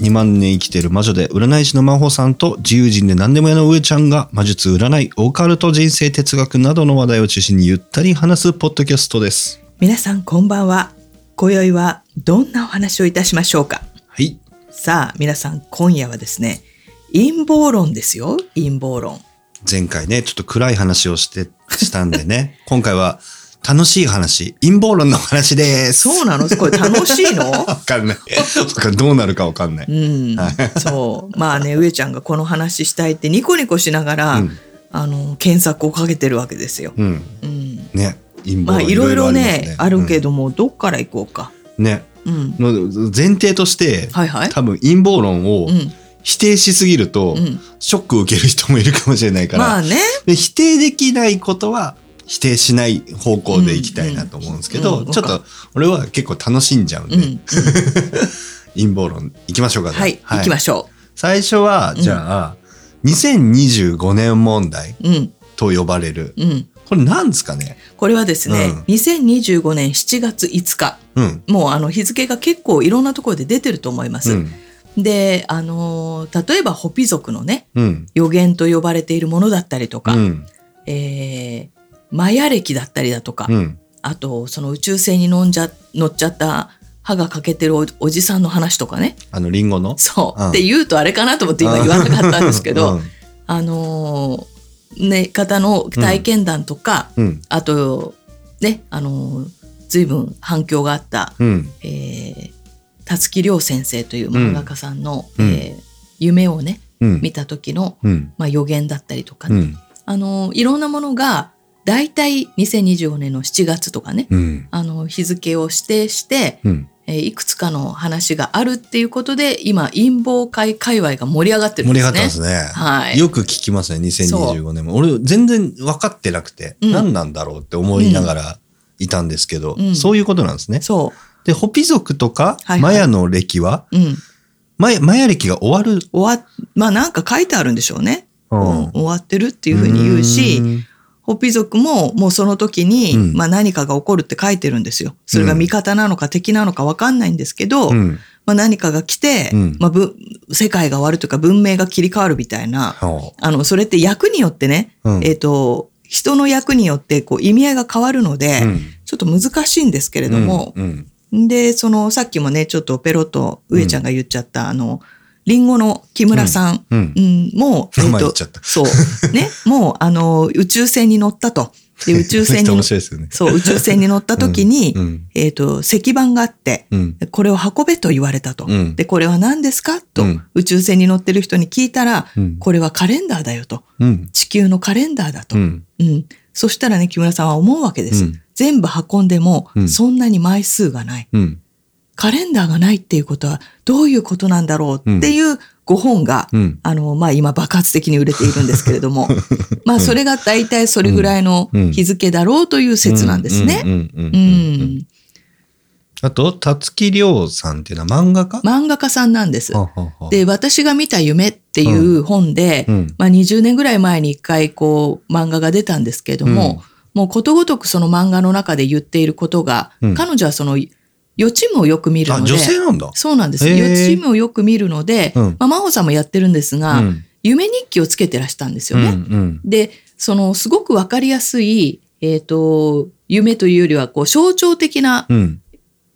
2万年生きている魔女で占い師の真帆さんと自由人で何でも屋の上ちゃんが魔術占いオカルト人生哲学などの話題を中心にゆったり話すポッドキャストです。皆さんこんばんは。今宵はどんなお話をいたしましょうか？はい。さあ皆さん今夜はですね陰謀論ですよ。陰謀論。前回ねちょっと暗い話をしてしたんでね。今回は楽しい話陰謀論の話ですそうなの？これ楽しいの？わかんないどうなるかわかんない、うん、そう。まあね、上ちゃんがこの話したいってニコニコしながら、うんあの、検索をかけてるわけですよ。うんうん。ね陰まあ、謀論いろいろりね、あるけども、どっから行こうか。うんねうん。の前提として、はいはい。多分陰謀論をうん。否定しすぎると、うん。ショックを受ける人もいるかもしれないから、まあね。で否定できないことは否定しない方向でいきたいなと思うんですけど、うんうんちょっと俺は結構楽しんじゃうんで、うん。陰謀論いきましょうかじゃあはい。行きましょ最初はじゃあ、2025年問題う。うん。と呼ばれるうん。これなんですかね？これはですね、うん2025年7月5日。うんもうあの日付が結構いろんなところで出てると思います。うんで、あのー例えばホピ族のね、うん予言と呼ばれているものだったりとか、うんえーマヤ歴だったりだとか、うん。あとその宇宙船に乗んじゃ乗っちゃった歯が欠けてるおおじさんの話とかね。あのリンゴの？そう、うん。って言うとあれかなと思って今言わなかったんですけど、うん。あのーね方の体験談とか、うん。あとねあのー随分反響があった、うん。えー、辰木亮先生という漫画家さんの、うん。えー夢をねうん。見た時の、うん。まあ、予言だったりとかね、うん。あのいろんなものが大体2025年の7月とかねうんあの日付を指定して、うんえーいくつかの話があるっていうことで今陰謀会界隈が盛り上がってるん盛りですね。上がってますね。はいよく聞きますね、2025年も。俺、全然分かってなくて、うん何なんだろうって思いながらいたんですけど、うんそういうことなんですね。そで、ホピ族とか、はいはいマヤの歴は、う。うん。マヤ、マヤ歴が終わる。終わまあなんか書いてあるんでしょうね。ううん終わってるっていうふうに言うし、ホピ族ももうその時に、うん。まあ何かが起こるって書いてるんですよ。それが味方なのか敵なのかわかんないんですけど、うん。まあ何かが来て、うん。まあぶ世界が終わるというか文明が切り替わるみたいな、はあ。の、それって役によってね、あうん。えっ、と、人の役によってこう意味合いが変わるので、うん。ちょっと難しいんですけれども、うん。で、その、さっきもね、ちょっとペロッと上ちゃんが言っちゃった、あの、リンゴの木村さん、うんうんもう、名前言っちゃったそう。ね、もう、あの、宇宙船に乗ったと。で、宇宙船に乗面白いですよね。そう、宇宙船に乗った時に、うんえっ、と、石板があって、うんこれを運べと言われたと。うんで、これは何ですか？と、うん宇宙船に乗ってる人に聞いたら、うんこれはカレンダーだよと。うん地球のカレンダーだと。ううん。んそしたらね、木村さんは思うわけです。うん全部運んでも、うんそんなに枚数がない。うんカレンダーがないっていうことはどういうことなんだろうっていうご本が、うん。あの、まあ今爆発的に売れているんですけれども、まあそれが大体それぐらいの日付だろうという説なんですね。うん。うん。うん。ううん。ん。あと、たつきりょうさんっていうのは漫画家？漫画家さんなんです。で、私が見た夢っていう本で、うん。まあ20年ぐらい前に一回こう漫画が出たんですけれども、もうことごとくその漫画の中で言っていることが、うん。彼女はその予知夢をよく見るあ、ので、女性なんだ。そうなんです。予知夢をよく見るので、うん。まあ、真帆さんもやってるんですが、うん。夢日記をつけてらしたんですようんね。うん。で、そのすごくわかりやすい、えっ、と、夢というよりは、こう、象徴的な、うん。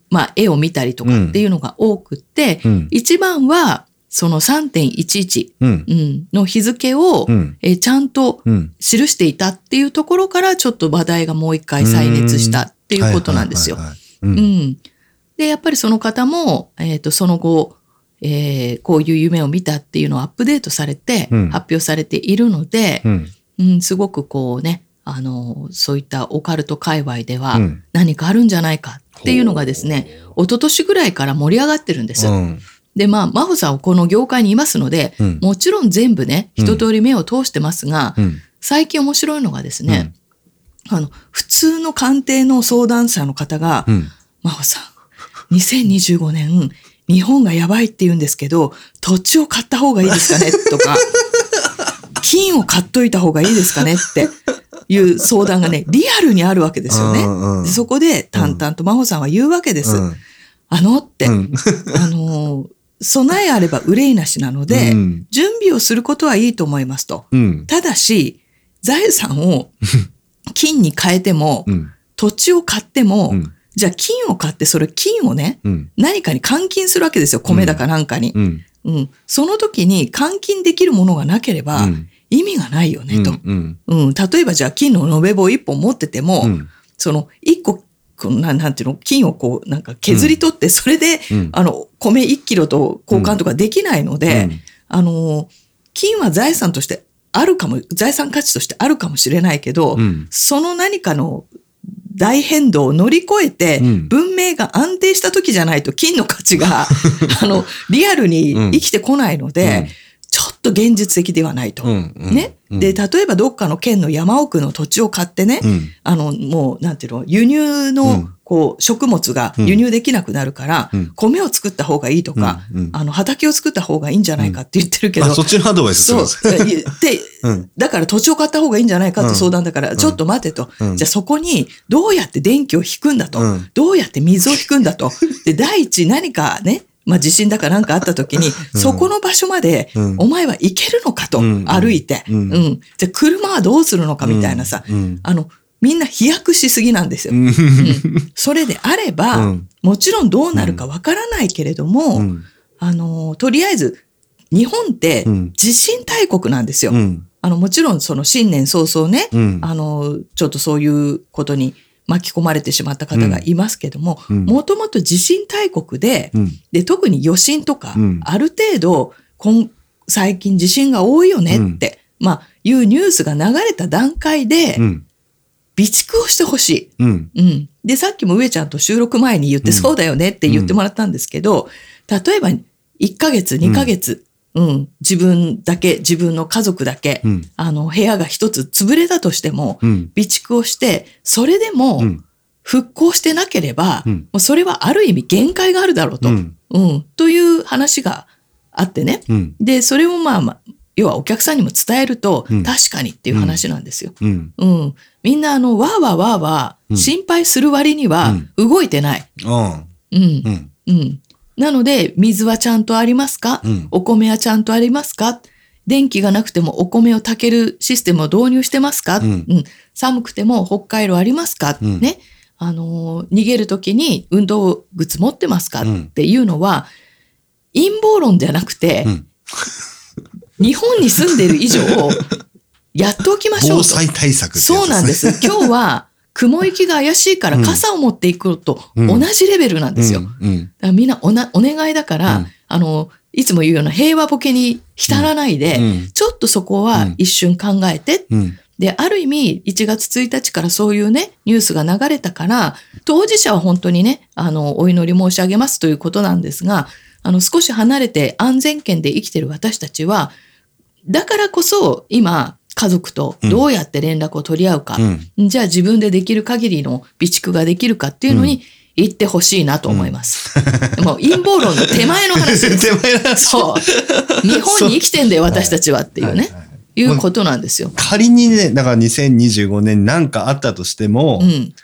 まあ、絵を見たりとかっていうのが多くって、うん。一番は、その3.11、うん。うん、の日付を、うん。えーちゃんとうん。記していたっていうところから、ちょっと話題がもう一回再熱したっていうことなんですよ。うんで、やっぱりその方も、えっ、と、その後、えーこういう夢を見たっていうのをアップデートされて、うん。発表されているので、うん。うん、すごくこうね、あの、そういったオカルト界隈ではうん。何かあるんじゃないかっていうのがですね、一昨年ぐらいから盛り上がってるんです。うん。で、まあ、真帆さんはこの業界にいますので、うん。もちろん全部ね、うん。一通り目を通してますが、うん。最近面白いのがですね、あの、普通の鑑定の相談者の方が、うん。真帆さん、2025年、日本がやばいって言うんですけど、土地を買った方がいいですかね？とか、金を買っといた方がいいですかね？っていう相談がね、リアルにあるわけですよね。うんうんでそこで淡々と真帆さんは言うわけです。うんあのって、うんあのー、備えあれば憂いなしなので、うん準備をすることはいいと思いますと。うん。ただし、財産を金に変えても、うん。土地を買っても、うんじゃあ金を買ってそれ金をね、うん。何かに換金するわけですよ。米だかなんかに。うん。うん。その時に換金できるものがなければうん意味がないよね、と。うん。うん。例えばじゃあ金の延べ棒一本持ってても、うん。その一個、なんなんていうの、金をこう、なんか削り取って、それで、うんあの、米1キロと交換とかできないので、うんあの、金は財産としてあるかも、財産価値としてあるかもしれないけど、うんその何かの大変動を乗り越えてうん、文明が安定した時じゃないと金の価値が、あの、リアルに生きてこないので、うん。ちょっと現実的ではないと。ね。うん。で、例えばどっかの県の山奥の土地を買ってね、うん。あの、もう、なんていうの、輸入うのん、こう、食物が輸入できなくなるから、うん。米を作った方がいいとか、うんうん。あの、畑を作った方がいいんじゃないかって言ってるけど、あ、そっちのアドバイスそう。で だから土地を買った方がいいんじゃないかって相談だから、ちょっと待てと。うん。じゃあそこにどうやって電気を引くんだと。うん。どうやって水を引くんだと。で、第一何かね、まあ地震だかなんかあった時に、そこの場所までうん。お前は行けるのかと、うん。歩いて、ううん。ん。じゃあ車はどうするのかみたいなさ、うん。あの、みんな飛躍しすぎなんですよ。うん。うんそれであれば、うん。もちろんどうなるかわからないけれども、うん。あの、とりあえず、日本ってうん。地震大国なんですよ。うん。あの、もちろんその新年早々ね、うん。あの、ちょっとそういうことに巻き込まれてしまった方がいますけども、うん。もともと地震大国で、うん。で、特に余震とか、うん。ある程度、今最近地震が多いよねって、まあ、いうニュースが流れた段階で、うん備蓄をしてほしい。うん。うん。で、さっきも上ちゃんと収録前に言って、うん。そうだよねって言ってもらったんですけど、例えば1ヶ月、2ヶ月、うん、自分だけ、自分の家族だけ、うん。あの、部屋が一つ潰れたとしても、うん。備蓄をして、それでもうん。復興してなければ、うん。もうそれはある意味限界があるだろうと、ううん。ん、という話があってね。うん。で、それをまあまあ、要はお客さんにも伝えると、うん。確かにっていう話なんですよ。うん。うん。みんなあの、わーわーわーわうん。ー、心配する割には動いてない。あうん。うん。うん。なので、水はちゃんとありますか、うん。お米はちゃんとありますか？電気がなくてもお米を炊けるシステムを導入してますか、うん。寒くても北海道ありますか、うん。ね。あのー逃げるときに運動靴持ってますか、うん。っていうのは、陰謀論じゃなくて、うん。日本に住んでる以上、やっておきましょうと。防災対策ってやつそうなんです。今日は雲行きが怪しいからうん傘を持っていくのとうん。同じレベルなんですよ。うんうん。だからみんなおなお願いだから、うん。あの、いつも言うような平和ボケに浸らないで、うん。ちょっとそこは一瞬考えて、うん。で、ある意味、1月1日からそういうね、ニュースが流れたから、当事者は本当にね、あの、お祈り申し上げますということなんですが、あの、少し離れて安全圏で生きてる私たちは、だからこそ、今、家族とどうやって連絡を取り合うか、うんじゃあ自分でできる限りの備蓄ができるかっていうのに言ってほしいなと思います。もう陰謀論の手前の話です。手前の話そう。日本に生きてんだよ、私たちはっていうね、はいはいいうことなんですよ。仮にね、だから2025年なんかあったとしても、うん。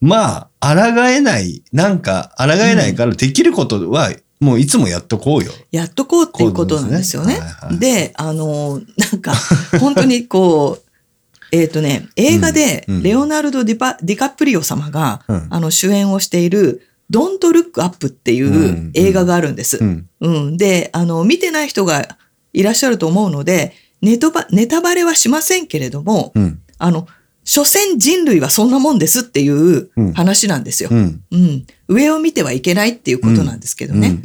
まあ、抗えない、なんか、抗えないからできることは、もういつもやっとこうよ。やっとこうっていうことなんですよね。ですねはいはいで、あの、なんか、本当にこう、えっ、とね、映画でレオナルド・ディパディカプリオ様が、うんあの主演をしている、ドント・ルック・アップっていう映画があるんです。うん。うん。で、あの、見てない人がいらっしゃると思うので、ネトバ、ネタバレはしませんけれども、うん。あの、所詮人類はそんなもんですっていううん話なんですよ。うん。うん。上を見てはいけないっていうことなんですけどね。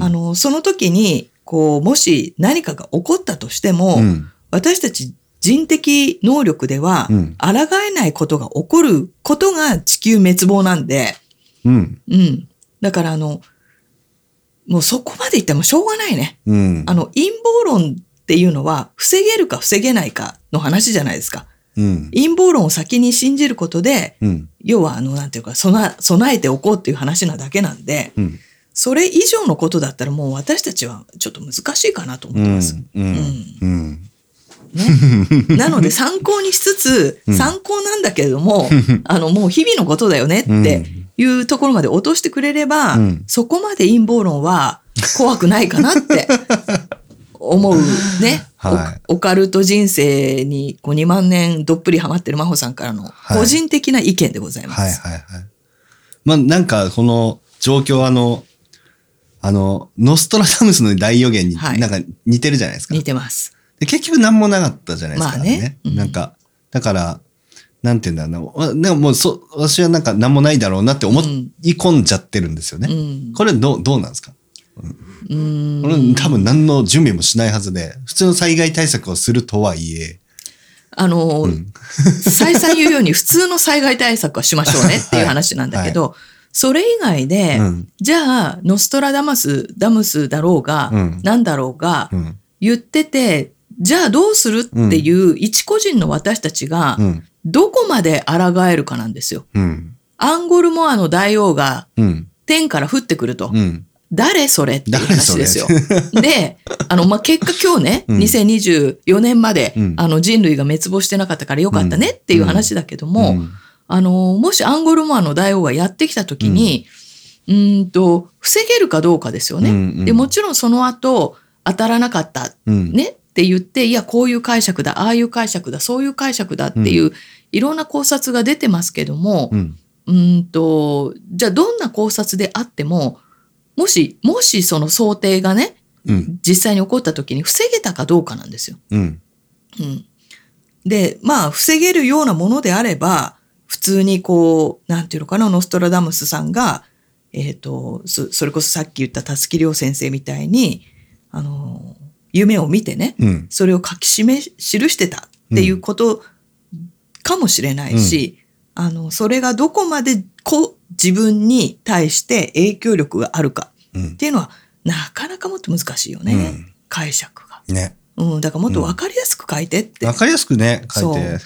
あの、その時に、こう、もし何かが起こったとしても、うん、私たち人的能力ではうん、抗えないことが起こることが地球滅亡なんで、うん。うん。だからあの、もうそこまで言ってもしょうがないね。うん。あの、陰謀論っていうのは、防げるか防げないかの話じゃないですか。うん。陰謀論を先に信じることで、うん。要はあの、なんていうか、備えておこうっていう話なだけなんで、うん。それ以上のことだったらもう私たちはちょっと難しいかなと思ってます。ね、なので参考にしつつ、うん参考なんだけれども、あの、もう日々のことだよねっていうところまで落としてくれれば、うんそこまで陰謀論は怖くないかなって思うね。はいオオカルト人生にこう2万年どっぷりハマってる真帆さんからのはい個人的な意見でございます。はいはいはい。まあなんかこの状況あの、あの、ノストラダムスの大予言にはいなんか似てるじゃないですか。似てます。で結局何もなかったじゃないですか、まあねうんなんか、だから、なんて言うんだろうな。んかもうそ、私はなんか何もないだろうなって思うんい込んじゃってるんですよね。うん。これどう、どうなんですか？うん。これ多分何の準備もしないはずで、普通の災害対策をするとはいえ、あの、うん。再三言うように 普通の災害対策はしましょうねっていう話なんだけど、それ以外で、うん。じゃあ、ノストラダマス、ダムスだろうが、うん。なんだろうが、うん、言ってて、じゃあどうするっていう一個人の私たちがう、ん、どこまで抗えるかなんですよ。うん、アンゴルモアの大王がうん、天から降ってくると。うん、誰それっていう話ですよ。誰 で、あの、まあ、結果今日ね、うん。2024年まで、うん。あの、人類が滅亡してなかったからよかったねっていう話だけども、うん。あの、もしアンゴルモアの大王がやってきたときに、うーんと、防げるかどうかですよね。うんうん。で、もちろんその後、当たらなかった、うん、ね、って言って、いや、こういう解釈だ、ああいう解釈だ、そういう解釈だっていう、いろんな考察が出てますけども、うん、んと、じゃあどんな考察であっても、もし、もしその想定がね、うん、実際に起こった時に防げたかどうかなんですよ。うん、うん。で、まあ、防げるようなものであれば、普通にこう、なんていうのかな、ノストラダムスさんが、えっ、とそ、それこそさっき言ったたすきりょう先生みたいに、あの、夢を見てね、うん、それを書き示し、記してたっていうことかもしれないし、あの、それがどこまでこう自分に対して影響力があるかうんっ、ていうのは、なかなかもっと難しいよね。うん解釈が。ね。うん、だからもっとわかりやすく書いてって。わかりやすくね、書いて。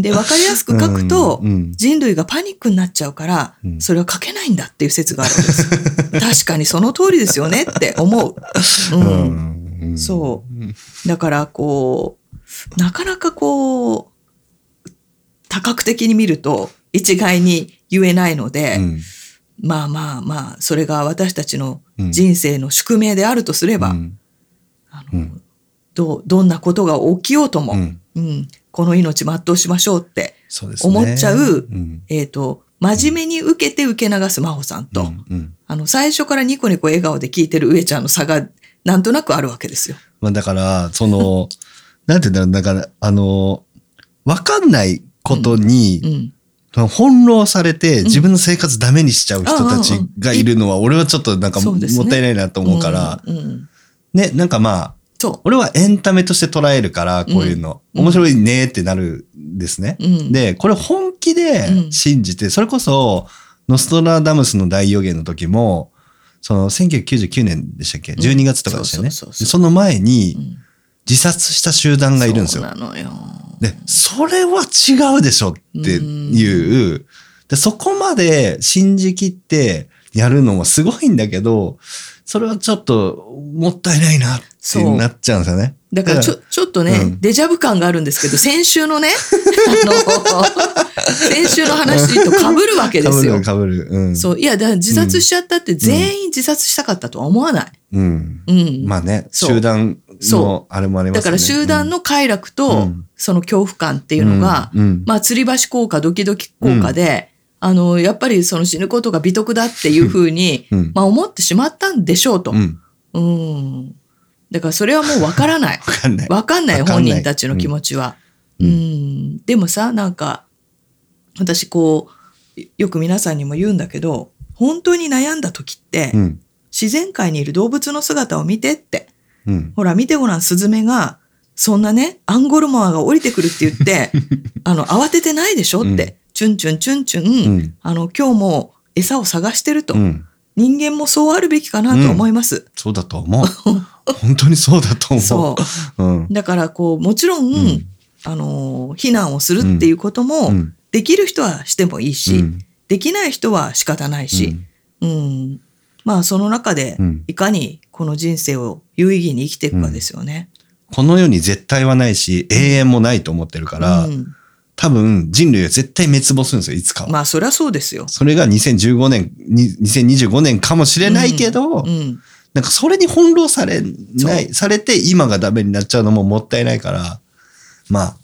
で、わかりやすく書くと、うんうん人類がパニックになっちゃうから、うんそれは書けないんだっていう説があるんです。確かにその通りですよねって思う。うんうんそうん。だから、こう、なかなかこう、多角的に見ると一概に言えないので、うん。まあまあまあ、それが私たちのうん。人生の宿命であるとすれば、うん。あのうん。どうどんなことが起きようとも、うん。うん。この命全うしましょうって。思っちゃううん。えっ、と、真面目に受けて受け流す真帆さんと、あの、最初からニコニコ笑顔で聞いてる上ちゃんの差が、なんとなくあるわけですよ。まあだから、その、なんて言うんだろう、だから、あの、わかんないことうに、ん。翻弄されて自分の生活ダメにしちゃう人たちがいるのは、俺はちょっとなんかもったいないなと思うから、ね、なんかまあ、そ俺はエンタメとして捉えるから、こういうの。うん。面白いねってなるんですね。で、これ本気で信じて、それこそ、ノストラダムスの大予言の時も、その1999年でしたっけ ?12 月とかでしたよね。その前にうん自殺した集団がいるんですよ。そうなのよ。で、それは違うでしょっていう、でそこまで信じきってやるのもすごいんだけど、それはちょっともったいないなってなっちゃうんですよね。だからちょ、ちょっとね、うんデジャブ感があるんですけど、先週のね、あの、先週の話と被るわけですよ。かぶる、かぶる。うん。そう。いや、だから自殺しちゃったって全員自殺したかったとは思わない。うん。うん。まあね、集団そのあれもありますよね。だから集団の快楽と、うんその恐怖感ってていうのが、うん、まあ、吊り橋効果、ドキドキ効果で、あの、やっぱりその死ぬことが美徳だっていうふうに、うん。まあ思ってしまったんでしょうと。うん。うん。だからそれはもうわからない。わかんない。わかんない、本人たちの気持ちは。ううんん。でもさ、なんか、私こう、よく皆さんにも言うんだけど、本当に悩んだ時って、うん。自然界にいる動物の姿を見てって。うん。ほら、見てごらん、スズメが、そんなね、アンゴルモアが降りてくるって言って、あの、慌ててないでしょって、チュンチュンチュンチュン、うん。あの、今日も餌を探してると。うん。人間もそうあるべきかなと思います。そうだと思う。本当にそうだと思う。。そううん。だから、こう、もちろん、うんあの、避難をするっていうことも、うんできる人はしてもいいし、うんできない人は仕方ないし、うん。まあ、その中でうん、いかにこの人生を有意義に生きていくかですよね。この世に絶対はないし、永遠もないと思ってるから、うん多分人類は絶対滅亡するんですよ、いつかは。まあ、そりゃそうですよ。それが2015年、に2025年かもしれないけど、うん。なんかそれに翻弄されなそい、されて今がダメになっちゃうのももったいないから、まあ、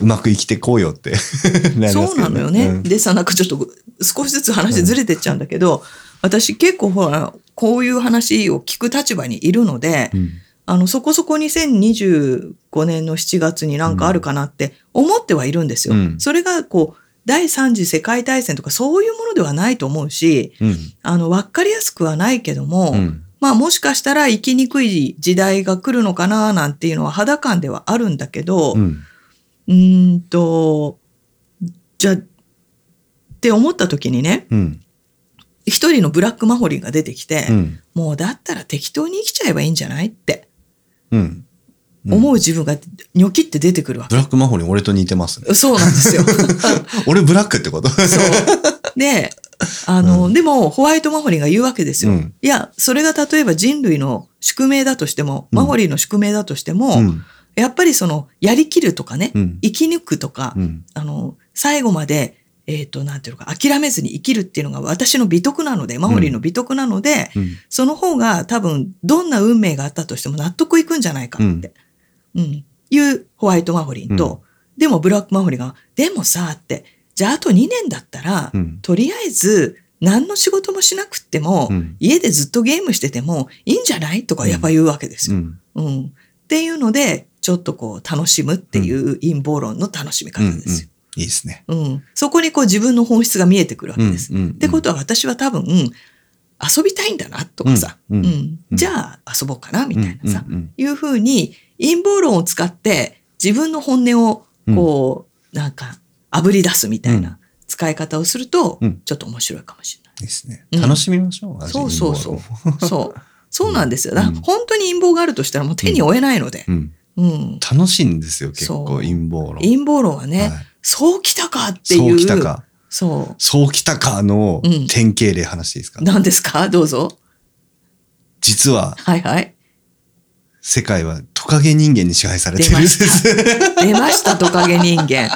うまく生きていこうよって なりますけどね。そうなのよね。うんでさ、なんかちょっと少しずつ話ずれてっちゃうんだけど、私結構ほら、こういう話を聞く立場にいるので、うんあの、そこそこ2025年の7月になんかあるかなって思ってはいるんですよ。うんそれがこう、第三次世界大戦とかそういうものではないと思うし、うん。あの、わかりやすくはないけども、うん。まあもしかしたら生きにくい時代が来るのかななんていうのは肌感ではあるんだけど、うん。んと、じゃあ、って思った時にね、うん。一人のブラックマホリンが出てきて、うん。もうだったら適当に生きちゃえばいいんじゃないってうん。思う自分がニョキって出てくるわブラックマホリン俺と似てますねけ。。そうなんですよ。俺ブラックってこと？そう。で、あの、でもホワイトマホリンが言うわけですよ。うんいや、それが例えば人類の宿命だとしても、うんマホリンの宿命だとしても、うん。やっぱりその、やりきるとかね、うん。生き抜くとか、うん。あの、最後まで、えっ、と、なんていうのか、諦めずに生きるっていうのが私の美徳なので、マホリンの美徳なので、うん。その方が多分、どんな運命があったとしても納得いくんじゃないかって、うん、いうホワイトマホリンと、でもブラックマホリンが、でもさ、って、じゃああと2年だったら、うん。とりあえず、何の仕事もしなくっても、うん家でずっとゲームしててもいいんじゃない？とかやっぱ言うわけですよ。うん。うん。っていうので、ちょっとこう、楽しむっていう陰謀論の楽しみ方うん。ですよ。いいですね。うん。そこにこう自分の本質が見えてくるわけです。うんうんってことは私は多分、遊びたいんだなとかさ、うんうんうんじゃあ遊ぼうかなみたいなさ、うんうんいうふうに陰謀論を使って自分の本音をこう、なんか炙り出すみたいな使い方をすると、うんちょっと面白いかもしれない。ですね。うん楽しみましょう。そうそうそう味。そう。そうなんですよ。だ本当に陰謀があるとしたらもう手に負えないので。うん。うん。楽しいんですよ、結構、陰謀論。陰謀論はね、はいそうきたかっていう。そうきたか。そそうきたかのうん典型例話していいですか？う。何ですか？どうぞ。実は、はいはい。世界はトカゲ人間に支配されてるんで。す出ました、トカゲ人間。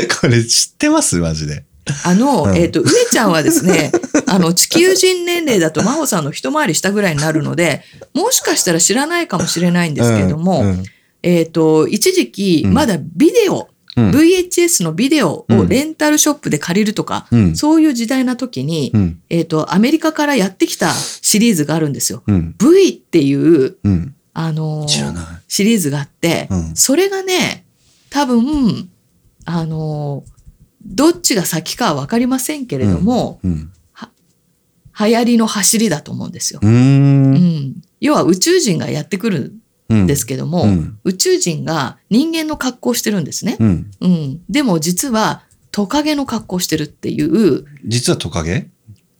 これ知ってます？マジで。あの、うん。えっ、と、上ちゃんはですね、あの、地球人年齢だと真帆さんの一回り下ぐらいになるので、もしかしたら知らないかもしれないんですけども、うんうん。えっ、と、一時期、うん。まだビデオ、うん。VHS のビデオうん。をレンタルショップで借りるとか、うん。そういう時代な時に、うん。えっ、と、アメリカからやってきたシリーズがあるんですよ。うん。V っていう、うん。あのシリーズがあって、うん。それがね、多分、あのーどっちが先かはわかりませんけれども、うん流行りの走りだと思うんですよ。うん。ん。要は宇宙人がやってくるうんんですけども、うん宇宙人が人間の格好をしてるんですね。うん。うん。でも実はトカゲの格好をしてるっていう、実はトカゲ？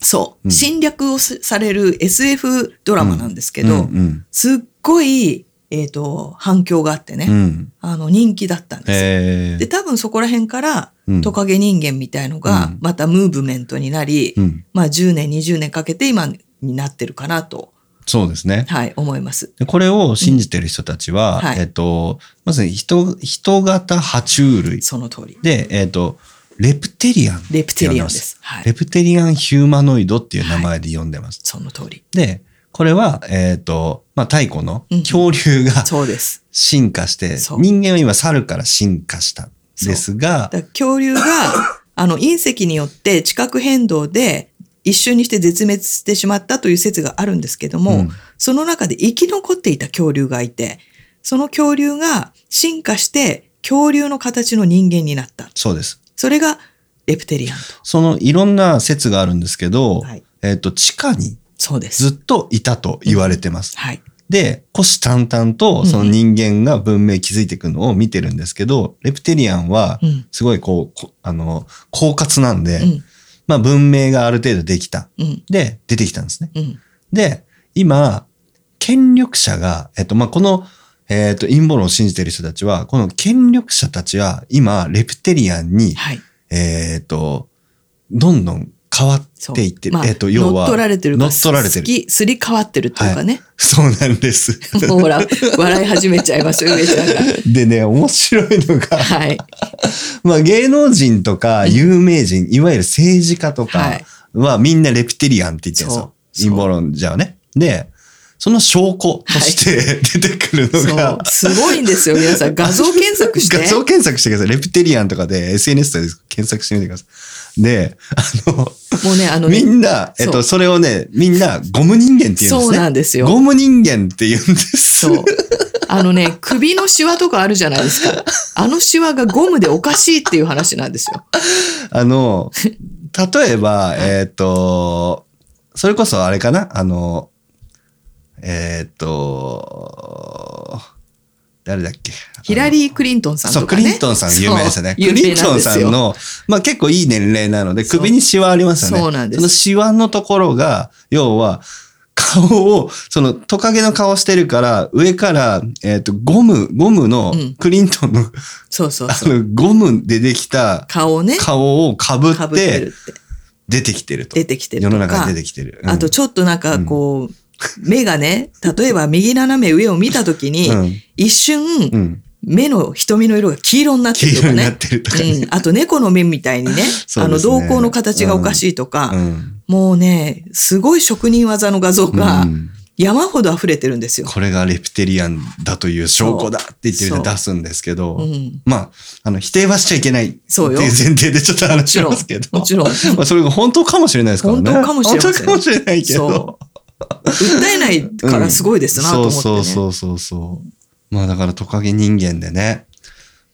そう、うん。侵略をさされる SF ドラマなんですけど、うん。すっごい、えっ、と、反響があってね、うんうんあの、人気だったんですよ。えで、多分そこら辺から、うんトカゲ人間みたいのがうん、またムーブメントになり、うんまあ10年、20年かけて今になってるかなと、そうですね。はい、思います。でこれを信じてる人たちは、うんはいえっと、まず人、人型爬虫類その通り。で、えっと、レプテリアンレプテリアンです。はい。レプテリアンヒューマノイドっていう名前で呼んでます。その通り。で、これは、えっ、と、まあ、太古のうん恐竜がそうです。進化して、人間は今猿から進化したんですが、恐竜が、あの、隕石によって地殻変動で一瞬にして絶滅してしまったという説があるんですけども、うんその中で生き残っていた恐竜がいて、その恐竜が進化して恐竜の形の人間になった。そうです。それがレプテリアンそのいろんな説があるんですけど、と。はい。えっ、と、地下にそうです。ずっといたと言われてます。はい。で、虎視眈々とその人間が文明築いていくのを見てるんですけど、レプテリアンはうん。すごいこう、こあの、狡猾なんで、うん。まあ文明がある程度できた。うん。で、出てきたんですね。うん。で、今、権力者が、えっと、まあ、この、えっ、と、陰謀論を信じてる人たちは、この権力者たちは今、レプテリアンに、はい。えっ、と、どんどん変わっていってる。まあ、えっ、と、要は、乗っ取られてるか乗っ取られてるすきすり替わってるっていうかね。そうなんです。もうほら、笑い始めちゃいますよ、上ちゃんが。でね、面白いのが、はい。まあ芸能人とか有名人、いわゆる政治家とはかいはみんなレプテリアンって言ってるんですよ。陰謀論じゃあね。で、その証拠として出てくるのが、。すごいんですよ、皆さん。画像検索して。画像検索してください。レプテリアンとかで SNS で検索してみてください。で、あの、もうね、あのね。みんな、えっと、それをね、みんなゴム人間って言うんですね。そうなんですよゴム人間って言うんです。そう。あのね、首のシワとかあるじゃないですか。あのシワがゴムでおかしいっていう話なんですよ。あの、例えば、えっ、と、それこそあれかな？あの、えっ、と、誰だっけ？ヒラリー・クリントンさんそう、とかね。クリントンさん有名ですよね。そうクリントンさんの、まあ結構いい年齢なので、そう首にシワありますよね。そうなんですそのシワのところが、要は、顔を、そのトカゲの顔してるから、上から、えっ、と、ゴム、ゴムのうん、クリントンの、そうそうあそう。の、ゴムでできた顔をね、顔をかぶって。出てきてると。出てきてる世。の中に出てきてる。うんあと、ちょっとなんかこう、目がね、例えば右斜め上を見たときに、うん一瞬、うん。目の瞳の色が黄色になってるとかねとかうねん。。あと猫の目みたいにね、あの、瞳孔の形がおかしいとか、うんもうね、すごい職人技の画像がうん山ほど溢れてるんですよ。これがレプテリアンだという証拠だって言って出すんですけど、うんまあ、あの、否定はしちゃいけないっていう前提でちょっと話しますけど。もちろん まあ、それが本当かもしれないですからね。本当かもしれません本当かもしれないけど。訴えないからすごいですなと思って、ねそうそうそうそうそう。まあだからトカゲ人間でね。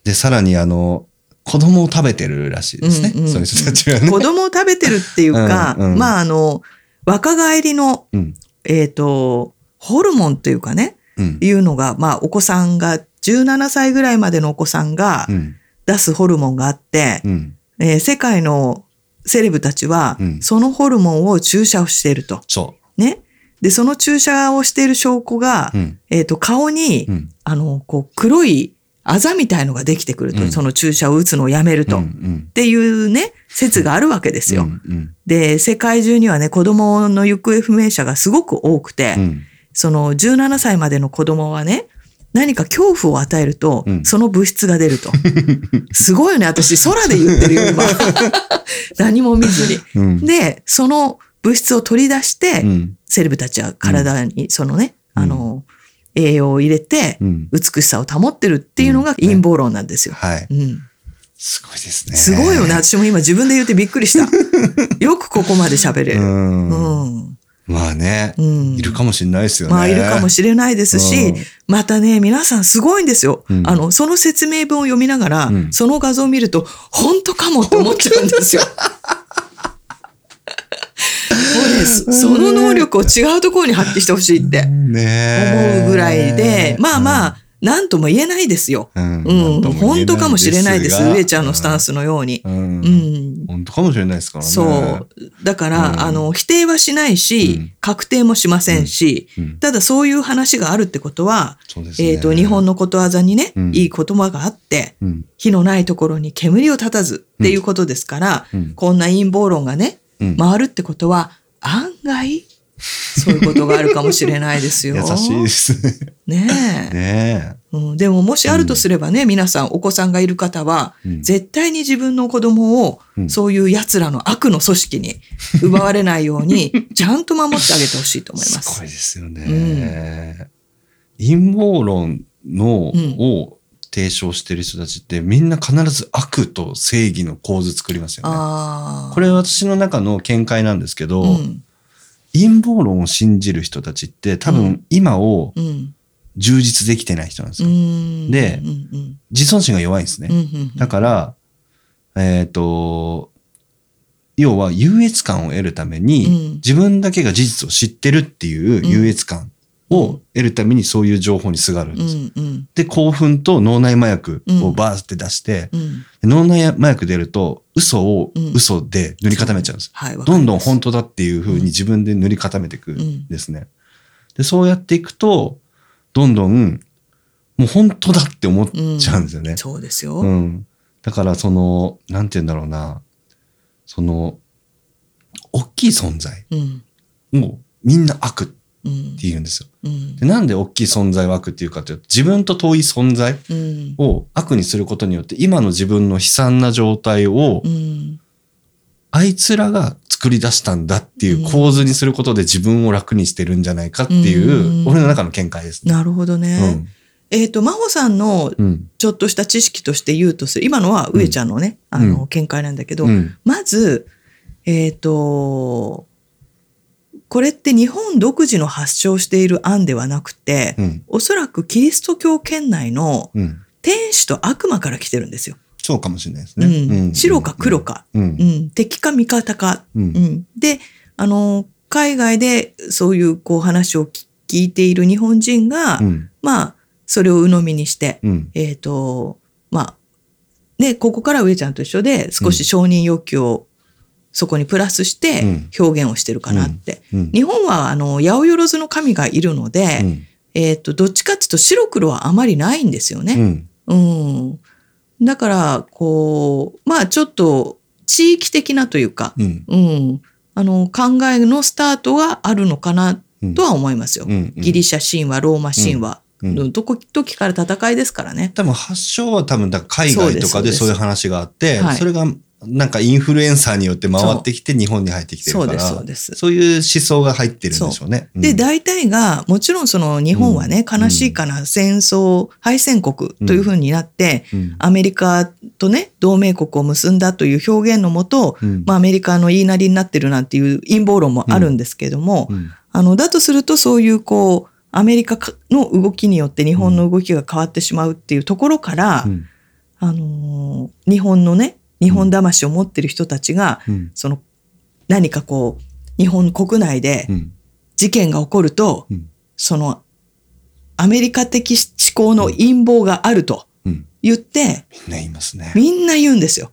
で、さらにあの、子供を食べてるらしいですね。うんうんそういう人たちはね。子供を食べてるっていうか、うんうんまああの、若返りの、うん。えっ、と、ホルモンというかね、うん。いうのが、まあお子さんが、17歳ぐらいまでのお子さんがうん。出すホルモンがあって、うん。えー世界のセレブたちはうん、そのホルモンを注射をしていると。そね。で、その注射をしている証拠が、う。うん。えっ、と、顔に、うん。あの、こう、黒いあざみたいのができてくると、うんその注射を打つのをやめると。うん。うっん。ていうね、説があるわけですよ。うん。うん。で、世界中にはね、子供の行方不明者がすごく多くて、うん。その17歳までの子供はね、何か恐怖を与えると、うんその物質が出ると。すごいよね。私、空で言ってるよ、今。何も見ずに。うん。で、その物質を取り出して、うん。セレブたちは体にそのね、うんあの、栄養を入れて、うん。美しさを保ってるっていうのが陰謀論なんですよ。はい。うん。すごいですね。すごいよね。。私も今自分で言ってびっくりした。よくここまで喋れう。る。うんん。まあね。うんいるかもしれないですよね。まあいるかもしれないですしうん、またね、皆さんすごいんですよ。うんあの、その説明文を読みながら、うんその画像を見ると、本当かもって思っちゃうんですよ。そその能力を違うところに発揮してほしいってね思うぐらいで、まあまあ、なんとも言えないですよ。うんうん、本当かもしれないです。上ちゃんのスタンス。スのように。うんうん。本当かもしれないですからね。そう。だから、うんあの、否定はしないし、うん確定もしませんし、うんただそういう話があるってことは、ね。えっ、と、日本のことわざにね、うんいい言葉があって、うん。火のないところに煙を立たずっていうことですから、うんこんな陰謀論がね、うん回るってことは、案外、そういうことがあるかもしれないですよ。優しいですね。ねえ。ねうん、でももしあるとすればね、皆さんお子さんがいる方は、うん絶対に自分の子供を、うんそういう奴らの悪の組織に奪われないように、ちゃんと守ってあげてほしいと思いえ。ますす。ごいですよね。陰謀論の、うんを提唱してる人たちってみんな必ず悪と正義の構図作りますよね。これは私の中の見解なんですけど、うん。陰謀論を信じる人たちって多う分今をうん。充実できてない人なんですうよ。ん。でうんうん自尊心が弱いんですね。だから、えっ、と、要は優越感を得るために、うん自分だけが事実を知ってるっていう優越感を得るためにそういう情報にすがるんうです。んうんで、興奮と脳内麻薬をバーって出して、うん。脳内麻薬出ると嘘をうん嘘で塗り固めちゃうんです。はい。どんどん本当だっていう風に自分で塗り固めていくんですね。で、そうやっていくと、どんどん、もう本当だって思っちゃうんですよね。そうですよ。うん。だからその、なんて言うんだろうな、その、大きい存在うん。もうみんな悪ってうん。言うんですよ。うんでなんで大きい存在を悪っていうかというと、自分と遠い存在うん。を悪にすることによって、今の自分の悲惨な状態をう、ん。あいつらが作り出したんだっていう構図にすることで自分を楽にしてるんじゃないかっていう、うん俺の中の見解ですね。なるほどね。えっ、と、真帆さんの。ちょっとした知識として言うとする。今のは上ちゃんのね、あの、うん見解なんだけど、うん。まず、えっ、と、これって日本独自の発祥している案ではなくて、うん。おそらくキリスト教圏内のうん。天使と悪魔から来てるんですよ。そうかもしれないですうね。ん白か黒か、うん。う。ん、敵か味方か、で、あの、海外でそういうこう話を聞聞いている日本人が、うん。まあ、それを鵜呑みにして、うん。えっ、と、まあ、ね、ここから上ちゃんと一緒で少し承認欲求をそこにプラスしてうん表現をしてるかなって。うん。日本はあの、八百万の神がいるので、うん。えっ、と、どっちかっていうと白黒はあまりないんですよね。うん。うん。だから、こう、まあちょっと地域的なというか、うん。うん。あの、考えのスタートがあるのかなうんとは思いますよ。うんギリシャ神話、ローマ神話うんのどこ時から戦いですからね。多分発祥は多分だ海外とかそうでそういう話があって、はいそれがなんかインフルエンサーによって回ってきて日本に入ってきてるから、そうです、そうです。そういう思想が入ってるんでしょうね。で、うん。大体が、もちろんその日本はね、うん。悲しいかな、戦争、敗戦国というふうになって、うん。アメリカとね、同盟国を結んだという表現のもと、うん。まあアメリカの言いなりになってるなんていう陰謀論もあるんですけども、うん。あの、だとするとそういうこう、アメリカの動きによって日本の動きが変わってしまうっていうところから、うん。あのー日本のね、日本魂を持ってる人たちが、うんその、何かこう、日本国内でうん事件が起こると、うんその、アメリカ的思考の陰謀があるとうん言って、みんな言いますね。みんな言うんですよ。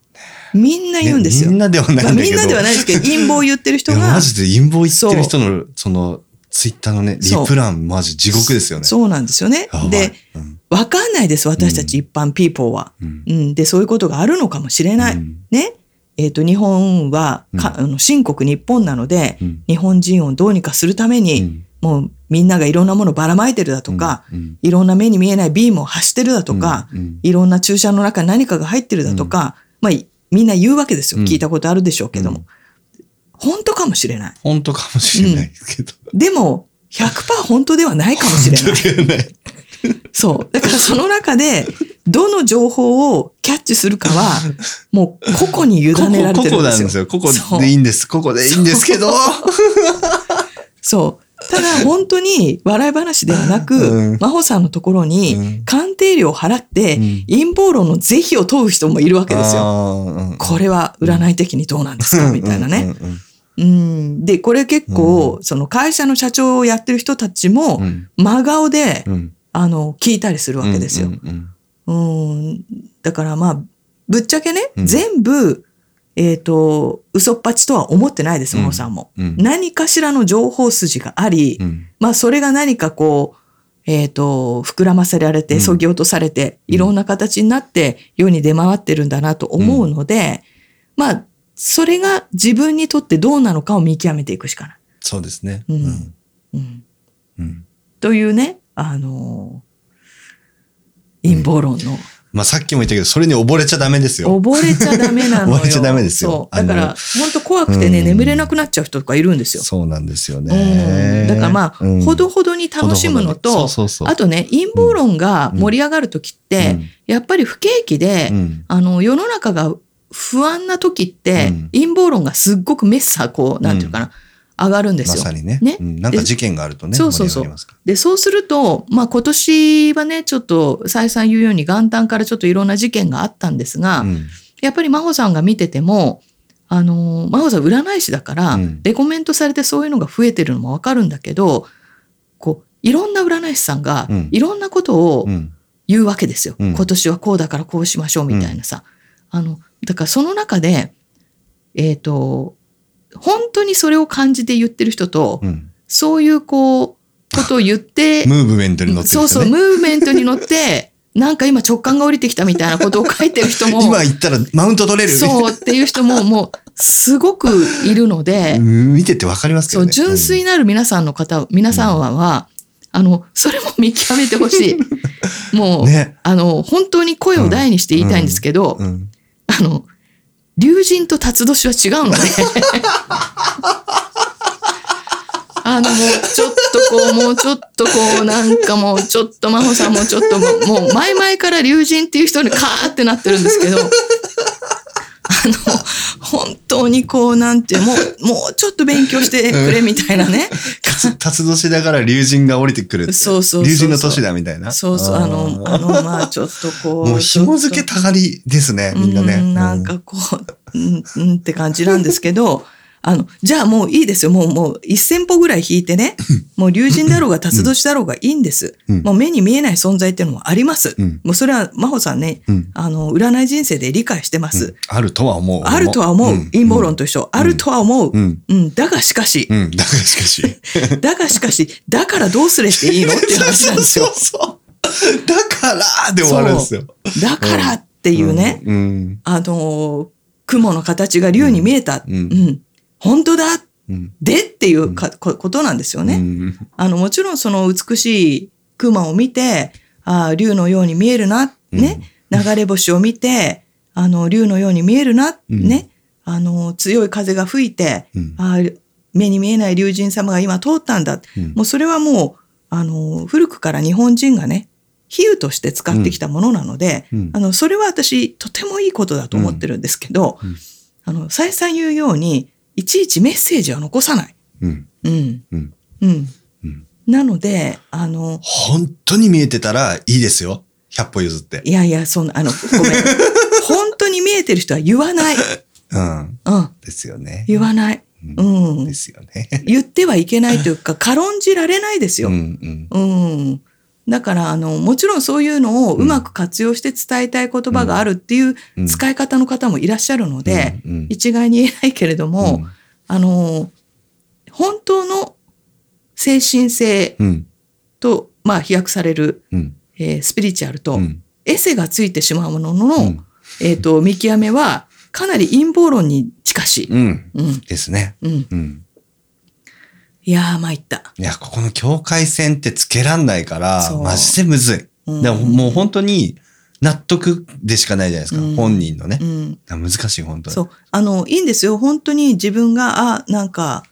みんな言うんですよ。ねみんなではないんだまあけど。みんなではないですけど、陰謀を言ってる人がマ、ジで陰謀言ってる人の、その、ツイッターのね、リプラン、マジ地獄ですよね。そうなんですよね。で、うん。わかんないです、私たち一般ピーポーは。うん。うん、で、そういうことがあるのかもしれない。うん。ね。えっ、と、日本はか、あの、新国日本なので、うん。日本人をどうにかするために、うん。もうみんながいろんなものばらまいてるだとか、うん。いろんな目に見えないビームを発してるだとか、いろんな注射の中に何かが入ってるだとか、まあ、いみんな言うわけですよ。うん。聞いたことあるでしょうけども。うん本当かもしれない。本当かもしれないですけど。でも、100%本当ではないかもしれない。ないそう。だからその中で、どの情報をキャッチするかは、もう個々に委ねられてるんですよ。なんですよ。ここそうでいいんです。ここでいいんですけど。そう。ただ本当に笑い話ではなく、うん真帆さんのところうにん鑑定料を払って、うん陰謀論の是非を問う人もいるわけですよ。よこれは占い的にどうなんですか？みたいなね。うんうんうん。で、これ結構、その会社の社長をやってる人たちもう、ん。真顔で、うん。あの、聞いたりするわけですよ。うんうんうん。だからまあ、ぶっちゃけね、うん。全部、えっ、と、嘘っぱちとは思ってないです、うん。真帆さんも。うん。何かしらの情報筋があり、うん。まあそれが何かこう、えっ、と、膨らませられて、うん。そぎ落とされて、うんいろんな形になって世に出回ってるんだなと思うので、まあ、それが自分にとってどうなのかを見極めていくしかない。そうですね。うん。うん。うん、うん。というね、あのー陰謀論の、まあさっきも言ったけど、それに溺れちゃダメですよ。溺れちゃダメなのよ。溺れちゃダメですよ。そう。だから、本当怖くてね、うん。眠れなくなっちゃう人とかいるんですよ。そうなんですようん。ね。だからまあ、うん。ほどほどに楽しむのと、に。そうそうそう。あとね、陰謀論が盛り上がるときって、うん。やっぱり不景気で、うん。あの、世の中が不安な時って、うん陰謀論がすっごくメッサ、こう、なんていうかな、上がるんですよ。まさにね。ねうんなんか事件があるとね。そうそうそうで、そうすると、まあ今年はね、ちょっと再三言うように元旦からちょっといろんな事件があったんですが、らうんやっぱり真帆さんが見てても、あの、真帆さん占い師だから、うんレコメントされてそういうのが増えてるのもわかるんだけど、こう、いろんな占い師さんがうん、いろんなことをうん言うわけですよ。うん今年はこうだからこうしましょうみたいなさ。あの、だからその中で、えっ、と、本当にそれを感じて言ってる人と、うんそういうこう、ことを言って、ムーブメントに乗ってね。そうそう、ムーブメントに乗って、なんか今直感が降りてきたみたいなことを書いてる人も、今行ったらマウント取れる。そうっていう人ももうすごくいるので、うん見ててわかりますけそう、どね。純粋なる皆さんの方、皆さんは、はあの、それも見極めてほしい。もう、ね。あの、本当に声を大にして言いたいんですけど、うん。あの、竜神と辰年は違うので。あの、もうちょっとこう、もうちょっとこう、なんかもうちょっと真帆さんもちょっともう、もう前々から竜神っていう人にカーってなってるんですけど、の、本当にこう、なんてもう、もうちょっと勉強してくれみたいなね。辰年だから竜神が降りてくる。そうそう。竜神の年だみたいな。そうそう、あの、あの、まあちょっとこう。もう紐付けたがりですね、みんなね。うんなんかこう、うん、うんって感じなんですけど、あの、じゃあもういいですよ。もう、もう1000歩ぐらい引いてね、もう竜神だろうが辰年だろうがいいんです。うんもう目に見えない存在っていうのもあります。うんもうそれは真帆さんね、うんあの、占い人生で理解してます。あるとは思う。あるとは思う。ん陰謀論と一緒。あるとは思う。ううんん。だがしかし、うん。だからしかし。だがしかし、だからどうすれっていいのっていう話なんですよ。そうそうそう。だからで終わるんですよ。だからっていうね、うん。あの、雲の形が竜に見えた。ううんん。本当だ。うん。でっていうか、こことなんですよね。うん。あの、もちろんその美しい熊を見て、ああ、竜のように見えるな、ね。流れ星を見て、あの、竜のように見えるな、うん。ね。あの、強い風が吹いて、うん。ああ、目に見えない竜神様が今通ったんだ。うん。もうそれはもう、あの、古くから日本人がね、比喩として使ってきたものなので、うん。あの、それは私、とてもいいことだと思ってるんですけど、うん。あの、再三言うように、いちいちメッセージは残さない。うん。うん。うん。うん。うん。なので、あの、本当に見えてたらいいですよ。100歩譲って。いやいや、そんな、あの、ごめん。本当に見えてる人は言わない。うん。うん。ですよね。言わない。うんで。すよね。言ってはいけないというか、軽んじられないですよ。うんうん。うん。だから、あの、もちろんそういうのをうまく活用して伝えたい言葉があるっていううん使い方の方もいらっしゃるので、うんうん一概に言えないけれども、うんあの、本当の精神性うん。と、まあ、飛躍される、うん。えースピリチュアルと、うん。エセがついてしまうものの、うんえっ、と、見極めは、かなり陰謀論に近しい。うん。うん。ですね。うん。うん。いやー、参った。いや、ここの境界線ってつけらんないからマジでむずい。うんもう本当に納得でしかないじゃないですか。うん本人のねう。ん。難しい、本当に。そう。あの、いいんですよ。本当に自分が、あ、なんか、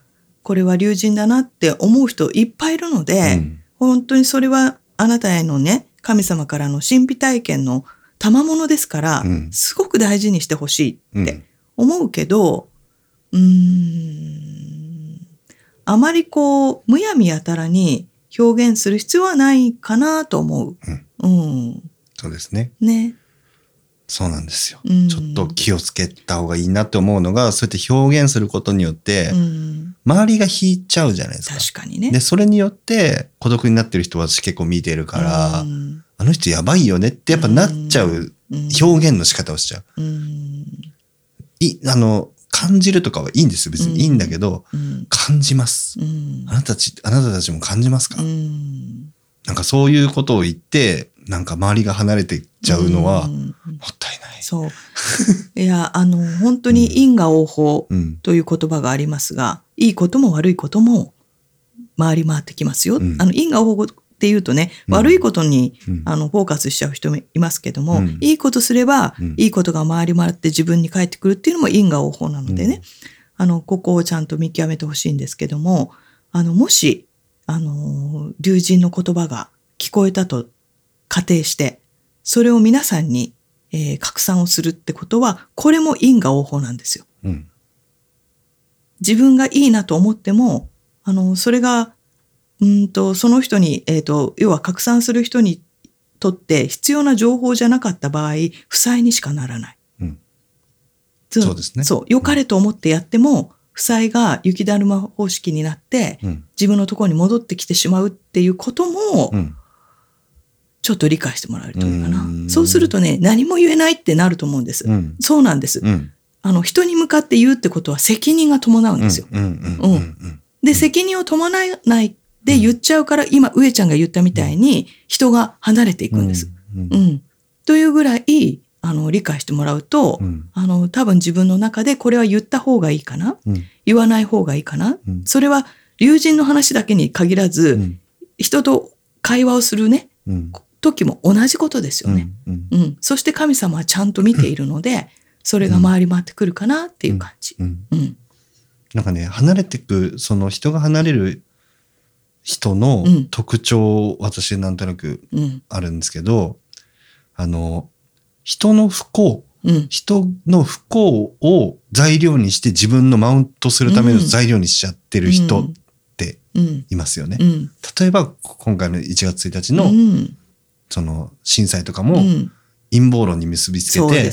これは竜神だなって思う人いっぱいいるので、うん本当にそれはあなたへのね、神様からの神秘体験の賜物ですから、うんすごく大事にしてほしいってうん。思うけど、うーん、あまりこう、むやみやたらに表現する必要はないかなと思う。うん。そうですね。ね。そうなんですよ。うんちょっと気をつけた方がいいなって思うのが、そうやって表現することによってう、ん。周りが引いちゃうじゃないですか。確かにね。で、それによって孤独になってる人は私結構見てるから、うんあの人やばいよねってやっぱなっちゃううん表現の仕方をしちゃう。うん。い、あの、感じるとかはいいんですよ。別にいいんだけど、うん。感じます。うんあなたたち、あなたたちも感じますか、うん。なんかそういうことを言って、なんか周りが離れていっちゃうのは、もうんったいない。そう。いや、あの、本当に因果応報うん。という言葉がありますが、いいことも悪いことも回り回ってきますよ。うんあの、因果応報っていうとね、うん。悪いことに、うん。あの、フォーカスしちゃう人もいますけども、うん。いいことすれば、うん。いいことが回り回って自分に返ってくるっていうのも因果応報なのでね、あの、ここをちゃんと見極めてほしいんですけども、あの、もし、あの、竜神の言葉が聞こえたと仮定して、それを皆さんに、えー拡散をするってことは、これも因果応報なんですよ。うん。自分がいいなと思っても、あの、それが、うんと、その人に、えっ、と、要は拡散する人にとって必要な情報じゃなかった場合、負債にしかならない。うんつそうですねそう。良かれと思ってやっても、負債が雪だるま方式になって、うん。自分のところに戻ってきてしまうっていうこともう、ん。ちょっと理解してもらえるといいかなう。んそうするとね、何も言えないってなると思うんです。うん。そうなんです。うん。あの、人に向かって言うってことは責任が伴うんですよ。で、責任を伴わないで、言っちゃうから、今、上ちゃんが言ったみたいに、人が離れていくんです。うんうん。というぐらい、あの、理解してもらうと、うんあの、多分自分の中でこれは言った方がいいかな？うん言わない方がいいかな、うんそれは、友人の話だけに限らず、うん人と会話をするね、うん時も同じことですよね。うんうん。そして神様はちゃんと見ているので、それが回り回ってくるかなっていう感じ。うんうん。なんかね離れてくその人が離れる人のうん特徴、私なんとなくうん。あるんですけどあの人の不幸うん。人の不幸を材料にして自分のマウントするための材料にしちゃってる人ってうん。いますよね。うん。例えば今回の1月1日の、うん。その震災とかもうん。陰謀論に結びつけて。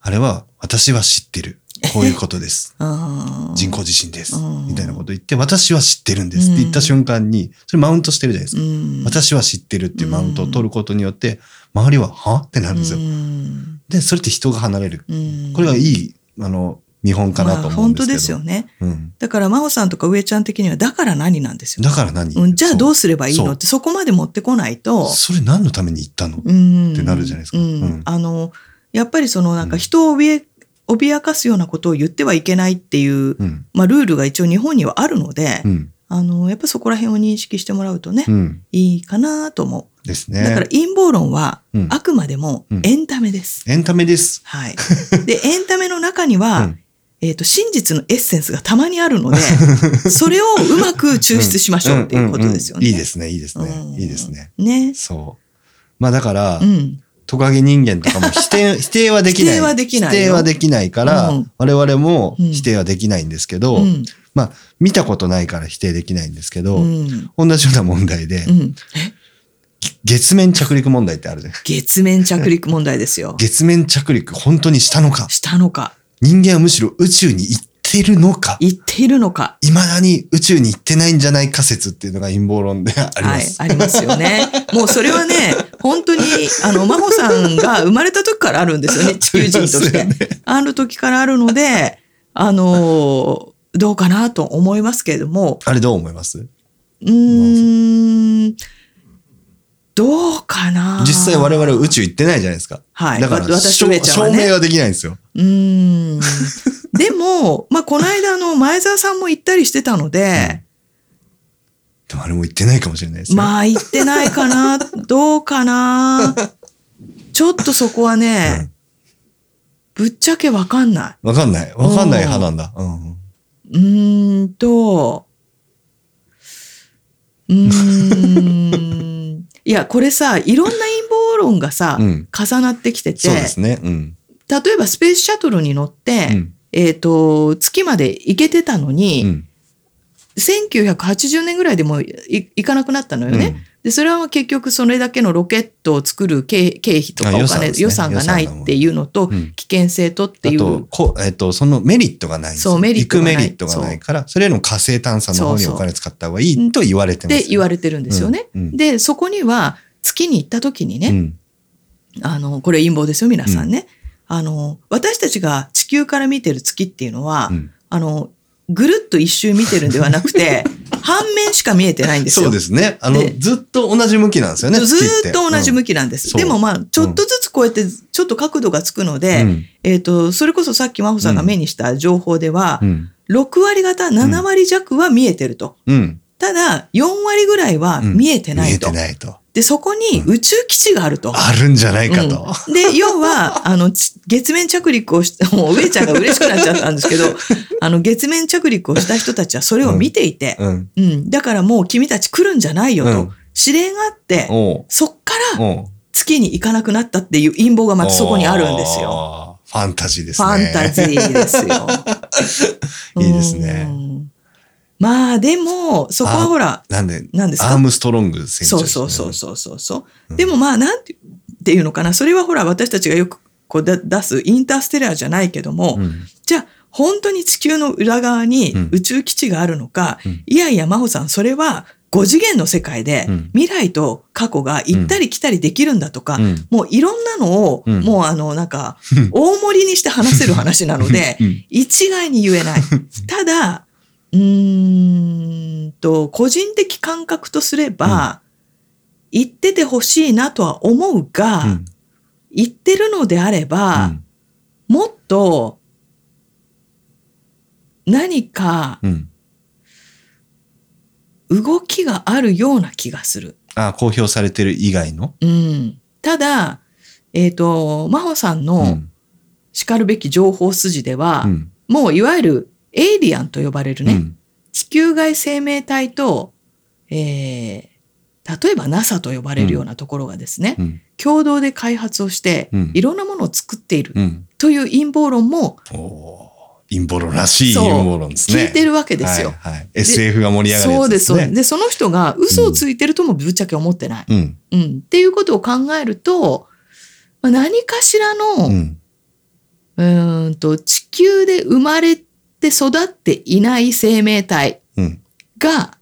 あれは私は知ってる。こういうことです。人工地震ですうん。みたいなこと言って、私は知ってるんですって言った瞬間に、それマウントしてるじゃないですか。うん。私は知ってるっていうマウントを取ることによって、周りは、は？ってなるんですよう。んで、それって人が離れる。うんこれがいい、あの、見本かなと思うんですけど。まあ本当ですよね。うん。だから、真帆さんとか上ちゃん的には、だから何なんですよ。だから何？うん、じゃあどうすればいいの？って、そこまで持ってこないと、それ何のために言ったの？うんってなるじゃないですかうんうんあの、やっぱりそのなんか人を怯え、脅かすようなことを言ってはいけないっていう、うん。まあルールが一応日本にはあるので、うん。あの、やっぱそこら辺を認識してもらうとね、うん。いいかなと思う。ですね。だから陰謀論はうんあくまでもうんエンタメです。エンタメです。はい。で、エンタメの中には、うんえっ、と、真実のエッセンスがたまにあるので、それをうまく抽出しましょうっていうことですよね。いいですね、いいですねうん。いいですね。ね。そう。まあだから、うん。トカゲ人間とかも否定、否定はできない。否定はできないよ否定はできないから、うん我々もうん否定はできないんですけど、うん。まあ、見たことないから否定できないんですけど、うん。同じような問題で、うん。月面着陸問題ってあるじゃん。月面着陸問題ですよ。月面着陸本当にしたのか？したのか、人間はむしろ宇宙に行ってるのか？言っているのか？未だに宇宙に行ってないんじゃないか説っていうのが陰謀論でありまはいす。、ありますよね。もうそれはね、本当に、あの、真帆さんが生まれた時からあるんですよね、地球人として。ねある時からあるので、あの、どうかなと思いますけれども、あれどう思います？うーん、どうかな？実際我々は宇宙行ってないじゃないですか。はいだからわ私ね証明はできないんですよ。うーん。でも、まあ、この間の前澤さんも行ったりしてたので、でもあれも行ってないかもしれないですね。まあ、行ってないかな、どうかな？ちょっとそこはね、ぶっちゃけわかんなわかんない。わかんない派なんだ。うんい。うーんと、うーん。いや、これさ、いろんな陰謀論がさ、うん重なってきてて、そうですね。うん。例えばスペースシャトルに乗って、うんえっ、と、月まで行けてたのに、うん。1980年ぐらいでも行かなくなったのよね。うんで、それは結局それだけのロケットを作る経経費とかあお金、予算ね予算がないっていうのと、うん。危険性とっていう。あと、こえっ、と、そのメリットがないんですよ。そうメリットがない。行くメリットがないから、それよりも火星探査の方にお金使った方がいいと言われてます、って言われてるんですよね。うんうん。で、そこには月に行った時にね、うん。あの、これ陰謀ですよ、皆さんね。あの、私たちが地球から見てる月っていうのは、うん。あの、ぐるっと一周見てるんではなくて、半面しか見えてないんですよ。そうですね。あので、ずっと同じ向きなんですよね。ず月っと同じ向ききなんです。でもまあ、ちょっとずつこうやって、ちょっと角度がつくので、うんえっ、と、それこそさっき真帆さんが目にした情報では、うん。6割方、7割弱は見えてると。うん。ただ、4割ぐらいは見えてないと。見えてないと。で、そこに宇宙基地があると。あるんじゃないかと。うんで、要は、あの、ち月面着陸をして、もう上ちゃんが嬉しくなっちゃったんですけど、あの、月面着陸をした人たちはそれを見ていて、うん。うん、だからもう君たち来るんじゃないよと、うん指令があって、そっから月に行かなくなったっていう陰謀がまたそこにあるんですよ。ファンタジーですフね。ァンタジーですよ。いいですねうん。まあでも、そこはほら、なんで、何ですか？アームストロング船長そうそうそうそうそう。そう。でもまあ、なんていうのかな？それはほら、私たちがよくこうだ出すインターステラーじゃないけども、うん。じゃあ、本当に地球の裏側にうん。宇宙基地があるのか、うん。いやいや、真帆さん、それは5次元の世界でうん。未来と過去が行ったり来たりできるんだとか、うん。もういろんなのを、うん。もうあの、なんか、大盛りにして話せる話なのでうん、一概に言えない。ただ、うーんと、個人的感覚とすれば、言っててほしいなとは思うが、うん言ってるのであれば、もっと何かうん。動きがあるような気がする。あ、公表されてる以外の？うん、ただ、えっ、と、真帆さんうのん。叱るべき情報筋では、うん。もういわゆるエイリアンと呼ばれるね、うん地球外生命体と、えー例えば NASA と呼ばれるようなところがですね、うん。共同で開発をして、うんいろんなものを作っているうん。という陰謀論も陰謀論らしい陰謀論ですね。聞いてるわけですよ。はいはい、SF が盛り上がるやそうで、つですすね。そうです。で、その人が嘘をついてるともぶっちゃけ思ってない。うん。うん。っていうことを考えると、まあ何かしらの、うん。うーんと、地球で生まれて育っていない生命体うん。が、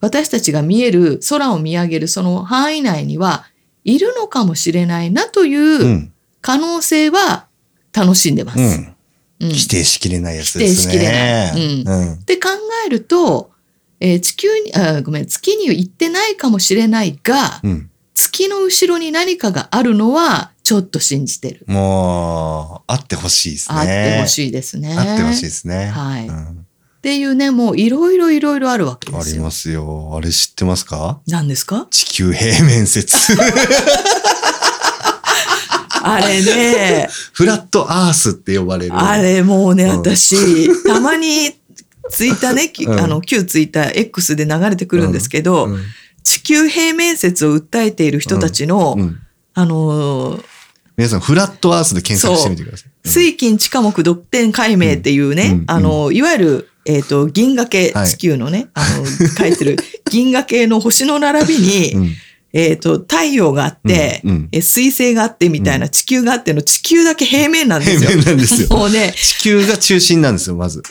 私たちが見える、空を見上げるその範囲内にはいるのかもしれないなとう。いうん可能性は楽しんでます。うん。うん否定しきれないやつですね。否定しきれないうん。って考えると、えー地球にあ、ごめん、月に行ってないかもしれないが、うん。月の後ろに何かがあるのはちょっと信じてる。もう、あってほしいですね。あってほしいですね。あってほしいですね。はいうんっていうね、もういろいろいろいろあるわけですよ。ありますよ。あれ知ってますか？何ですか？地球平面説。あれね、フラットアースって呼ばれる。あれもうね、うん私、たまにツイッターね、あの、旧ツイッター X で流れてくるんですけど、うん。地球平面説を訴えている人たちの、うん。あのー皆さん、フラットアースで検索してみてください。水金地下木独天解明っていうね、うんうんあの、いわゆる、えっ、と、銀河系、はい地球のね、あの、書いてる 銀河系の星の並びに、うん。えっ、と、太陽があって、うんうん。え水星があってみたいな、地球があっての地球だけ平面なんですよ。平面なんですよ。もうね、地球が中心なんですよ、まず。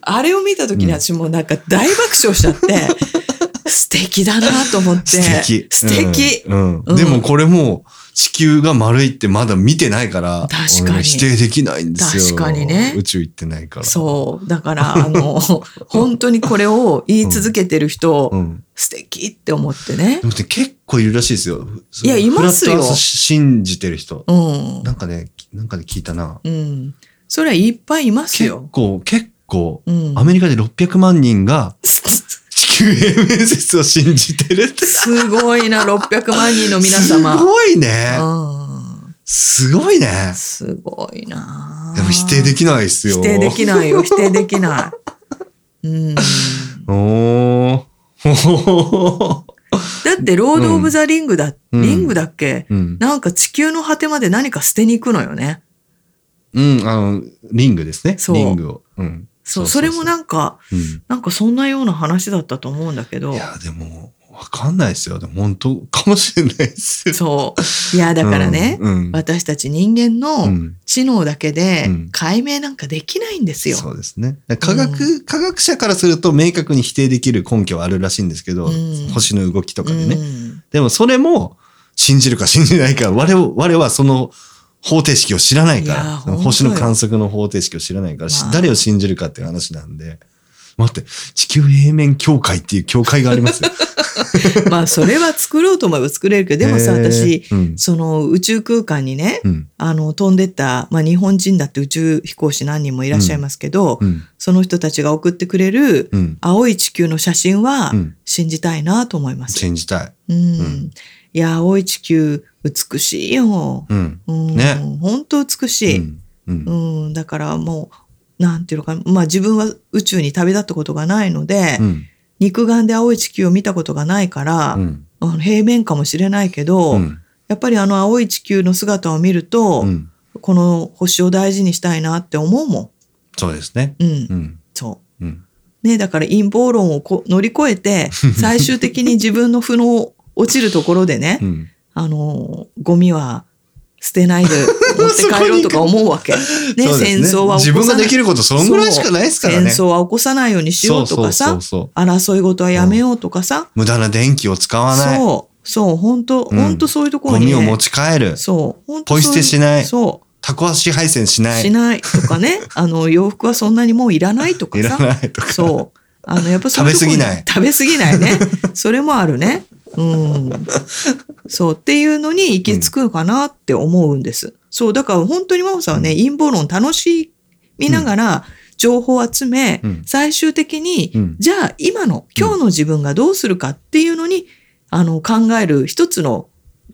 あれを見た時に私もうなんか大爆笑しちゃって、素敵だなと思って。素敵。素敵。うん。うんでもこれも地球が丸いってまだ見てないから、確かに俺否定できないんですよ。確かにね宇宙行ってないから。そう。だから、あの、本当にこれを言い続けてる人、うん。素敵って思ってねで。もね結構いるらしいですよ。いやいますよ信じてる人。うん。なんかね、なんかで聞いたな。うん。それはいっぱいいます結よ。構、結構、うん。アメリカで600万人が 面説を信じてるって。すすごいな、600万人の皆様。ごいね。うん。すごいね。すごいな。でも否定できないっすよ。否定できないよ。否定できない。うん。おー。だって、ロード・オブ・ザ・リングだ、うんリングだっけ、うん。なんか地球の果てまで何か捨てに行くのよね。うん、あの、リングですね。そうリングを。うん。そう、それもな、なんか、うん。なんかそんなような話だったと思うんだけどい。や、でも、わかんないですよ。でも本当かもしれないですよ。そう。いや、だからね、うん。うん私たち人間うのん知能だけでうん解明なんかできないんですよ。そうですね。科学、科学者からすると明確に否定できる根拠はあるらしいんですけど、うん星の動きとかでね。うんでもそれも信じるか信じないか、我々我はその方程式を知らないから、星の観測の方程式を知らないから、まあ誰を信じるかっていう話なんで、待って、地球平面協会っていう協会がありますよ。まあ、それは作ろうと思えば作れるけど、でもさ、私、うん。その宇宙空間にね、うん。あの、飛んでった、まあ、日本人だって宇宙飛行士何人もいらっしゃいますけど、うん。その人たちが送ってくれるうん。青い地球の写真はうん信じたいなと思います。信じたい。うん。んいや、青い地球美しいよ。うん。うん、ね本当美しい。うん。うんうん、だからもう、なんていうのかな、まあ自分は宇宙に旅立ったことがないので、うん。肉眼で青い地球を見たことがないから、平面かもしれないけど、うん。やっぱりあの青い地球の姿を見ると、うん。この星を大事にしたいなって思うもそうですね。ん。うん、うん。そう。うん。ね、だから陰謀論をこ乗り越えて、最終的に自分の負の落ちるところでね、うん。あの、ゴミは捨てないで持って帰ろうとか思うわけ。ね、戦争は起こさない。自分ができることそんぐらいしかないですからね。戦争は起こさないようにしようとかさ。争い事はやめようとかさ、無駄な電気を使わない。そう、そう、本当うん本当そういうところゴに、ね、ミを持ち帰る。そう、本当ポイ捨てしないそう、タコ足配線しない。しないとかね、あの、洋服はそんなにもういらないとかいらさ。ないとか。そう。あの、やっぱそういうとこ食べ過ぎない食べ過ぎないね。それもあるね。うん。そう。っていうのに行き着くかなって思うんです。そう。だから本当に真帆さんはね、陰謀論楽しみながら情報を集め、うん最終的に、うんじゃあ今の、今日の自分がどうするかっていうのに、あの、考える一つの、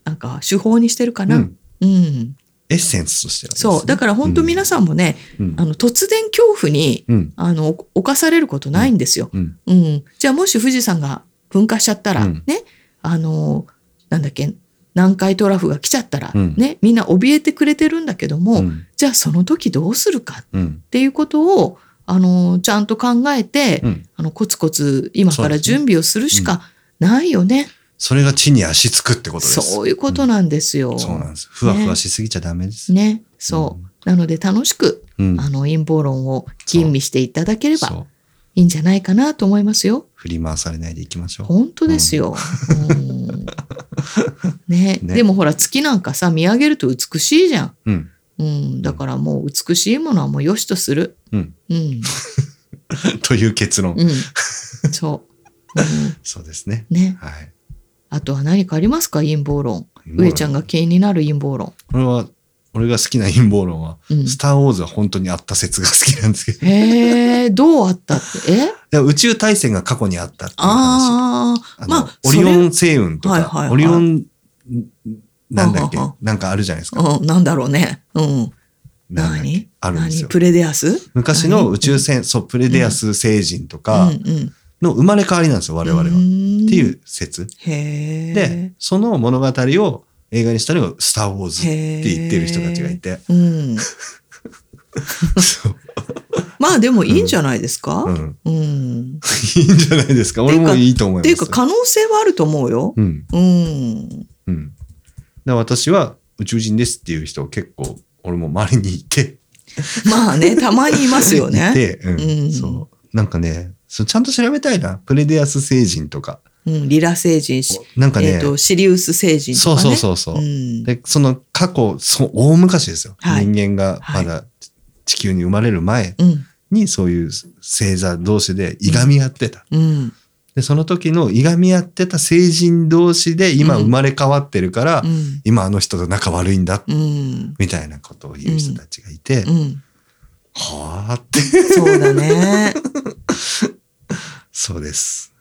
なんか手法にしてるかな。うんうん。エッセンスとしてね、そう。だから本当皆さんもね、うん、あの、突然恐怖に、うん。あの、侵されることないんですよ。うん。うん。じゃあもし富士山が噴火しちゃったら、うんね、あの、なんだっけ、南海トラフが来ちゃったら、うんね、みんな怯えてくれてるんだけども、うん。じゃあその時どうするかうん。っていうことを、あの、ちゃんと考えて、うん。あの、コツコツ今から準備をするしかないよね。それが地に足つくってことです。そういうことなんですよ。そうなんです。ふわふわしすぎちゃダメです。ね。そう。なので楽しく、うん。あの、陰謀論を吟味していただければ。いいんじゃないかなと思いますよ。振り回されないでいきましょう。本当ですよ。うんね ねでもほら月なんかさ見上げると美しいじゃん。うん。うん、だからもう美しいものはもう良しとする。うん。うん。という結論。うん。そう。うん、そうですね。ね。はい。あとは何かありますか？陰謀論。陰謀論上ちゃんが気になる陰謀論。これは、俺が好きな陰謀論は、うんスター・ウォーズは本当にあった説が好きなんですけど、へえ、どうあったって？え？宇宙大戦が過去にあったっていう話。ああ、まあ、オリオン星雲とか、はいはいはいオリオン、なんだっけ？なんかあるじゃないですか。うん、なんだろうね。うん。何？あるんですよ。何？プレデアス？昔の宇宙船、そう、プレデアス星人とか。の生まれ変わりなんですよ、我々は。っってい。いうう説。で、その物語を映画にしたのがスター・ウォーズって言ってる人たちがいて。まあでもいいんじゃないですか、うん。うん。いいんじゃないですか？俺もいいと思います。っていうか可能性はあると思うよ。うん。うん。うん。で私は宇宙人ですっていう人結構、俺も周りにいて。まあね、たまにいますよいね。て、うん。うんそう。なんかね、そうちゃんと調べたいな。プレデアス星人とか。うん、リラ星人し、なんかね、えっ、と、シリウス星人とかね。そうそうそうそう。うん。で、その過去、そう、大昔ですよ。はい人間がまだ地球に生まれる前うん。にそういう星座同士でいがみ合ってた。うん。で、その時のいがみ合ってた星人同士で今うん生まれ変わってるから、うん。今あの人と仲悪いんだ、うん。みたいなことを言う人たちがいて、うん。はあって、そうだね。そうです。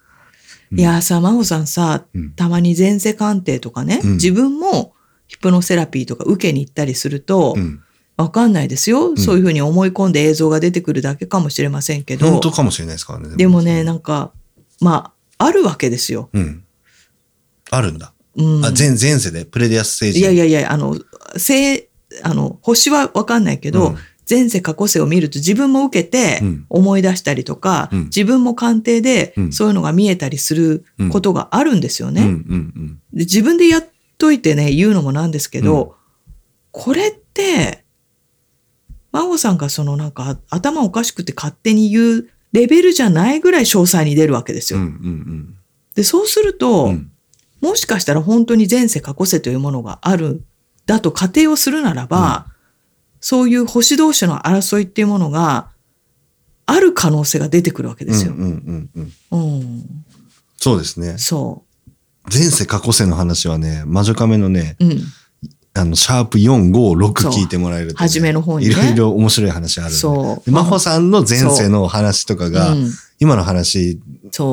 いやさ、真帆さんさ、うん。たまに前世鑑定とかね、うん自分もヒプノセラピーとか受けに行ったりすると、うん。わかんないですよ、んそういうふうに思い込んで映像が出てくるだけかもしれませんけど本、当かもしれないですからね。でもね、なんか、まあ、あるわけですよ。うん。あるんだ。うん、あ、前、前世でプレデアス星人。いやいやいや、あの、星、あの、星はわかんないけど、うん前世過去世を見ると自分も受けてうん思い出したりとか、うん自分も鑑定でうんそういうのが見えたりすることがあるんですよね。うんうんうん。で自分でやっといてね、言うのもなんですけど、うんこれって、真帆さんがそのなんか頭おかしくて勝手に言うレベルじゃないぐらい詳細に出るわけですうんうよ。んで、そうすると、うん。うんもしかしたら本当に前世過去世というものがある、だと仮定をするならば、そういう星同士の争いっていうものがある可能性が出てくるわけですよ。うんうんうんうん。うん。そうですね。そ前世過去世の話はね、魔女亀のね、う。うん。あの、シャープ4、5、6そう聞いてもらえると、ね。初めの方にねいろいろ面白い話あるんで。そうで真帆さんの前世の話とかが、うん、今の話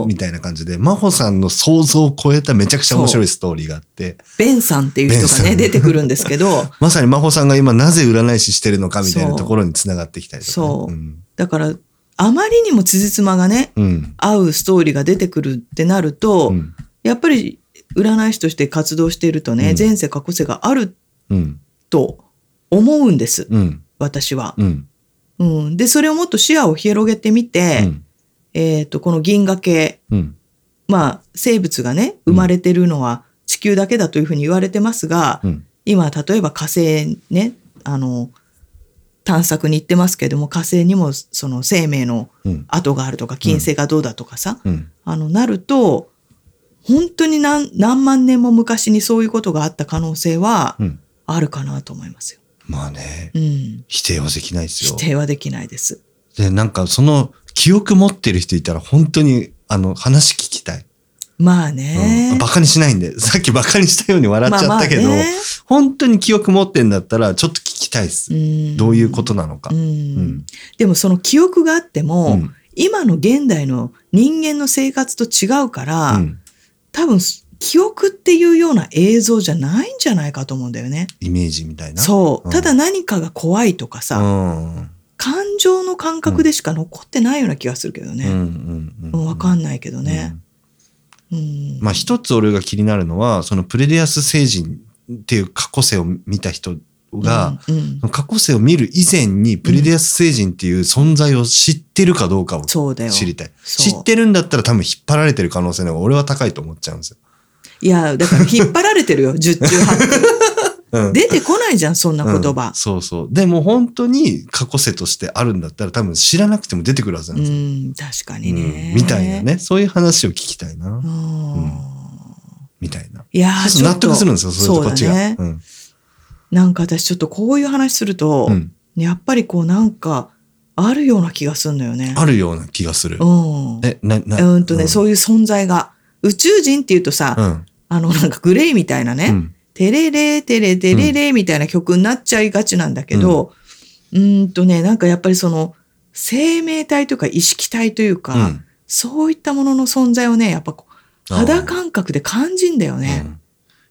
み。たいな感じで、真帆さんの想像を超えためちゃくちゃ面白いストーリーがあって、ベンさんっていう人がね、出てくるんですけど、まさに真帆さんが今なぜ占い師してるのかみたいなところにつながってきたりとかね、そううん。だから、あまりにも辻褄がね、うん。合うストーリーが出てくるってなると、うん。やっぱり占い師として活動しているとね、うん前世過去世があるうん。と思うんです、うん。私は。うん。うん。で、それをもっと視野を広げてみて、うん。えっ、と、この銀河系、うん。まあ、生物がね、生まれてるのは地球だけだというふうに言われてますが、うん。今、例えば火星ね、あの、探索に行ってますけども、火星にもその生命のうん。跡があるとか、金星がどうだとかさ、うん。あの、なると、本当に何何万年も昔にそういうことがあった可能性はうん。あるかなと思いますよ。まあね、うん。否定はできないですよ。否定はできないです。で、なんかその記憶持ってる人いたら本当にあの話聞きたい。まあうんね。バカにしないんで、さっきバカにしたように笑っちゃったけど、まあまあね本当に記憶持ってんだったらちょっと聞きたいです。うんどういうことなのか。でもその記憶があっても、うん今の現代の人間の生活と違うから、うん多分記憶っていうような映像じゃないんじゃないかと思うんだよね。イメージみたいな。そう。うんただ何かが怖いとかさ、うん。感情の感覚でしか残ってないような気がするけどね。わかんないけどねう。んうん。まあ一つ俺が気になるのは、そのプレディアス星人っていう過去世を見た人が、うんうん過去世を見る以前にプレディアス星人っていう存在を知ってるかどうかを。知りたい。知ってるんだったら多分引っ張られてる可能性の方が俺は高いと思っちゃうんですよ。いや、だから引っ張られてるよ。十中八 うん九。出てこないじゃん、そんな言うん葉。そうそう。でも本当に過去世としてあるんだったら多分知らなくても出てくるはずなうんですよ。ん、確かにね。うんみたいな。ね。そういう話を聞きたいな。うんみたいな。いや納得するんですよ、そういうとこっちが。ねうんなんか私ちょっとこういう話すると、うんやっぱりこうなんかあるような気がするのよね。あるような気がする。うん。え、な、な、うんとね、そういう存在が。宇宙人っていうとさ、うん。あのなんかグレイみたいなね、うん。テレレテレテレレみたいな曲になっちゃいがちなんだけど、うーんとね、なんかやっぱりその生命体というか意識体というか、うん。そういったものの存在をね、やっぱ肌感覚で感じんだよね。うん。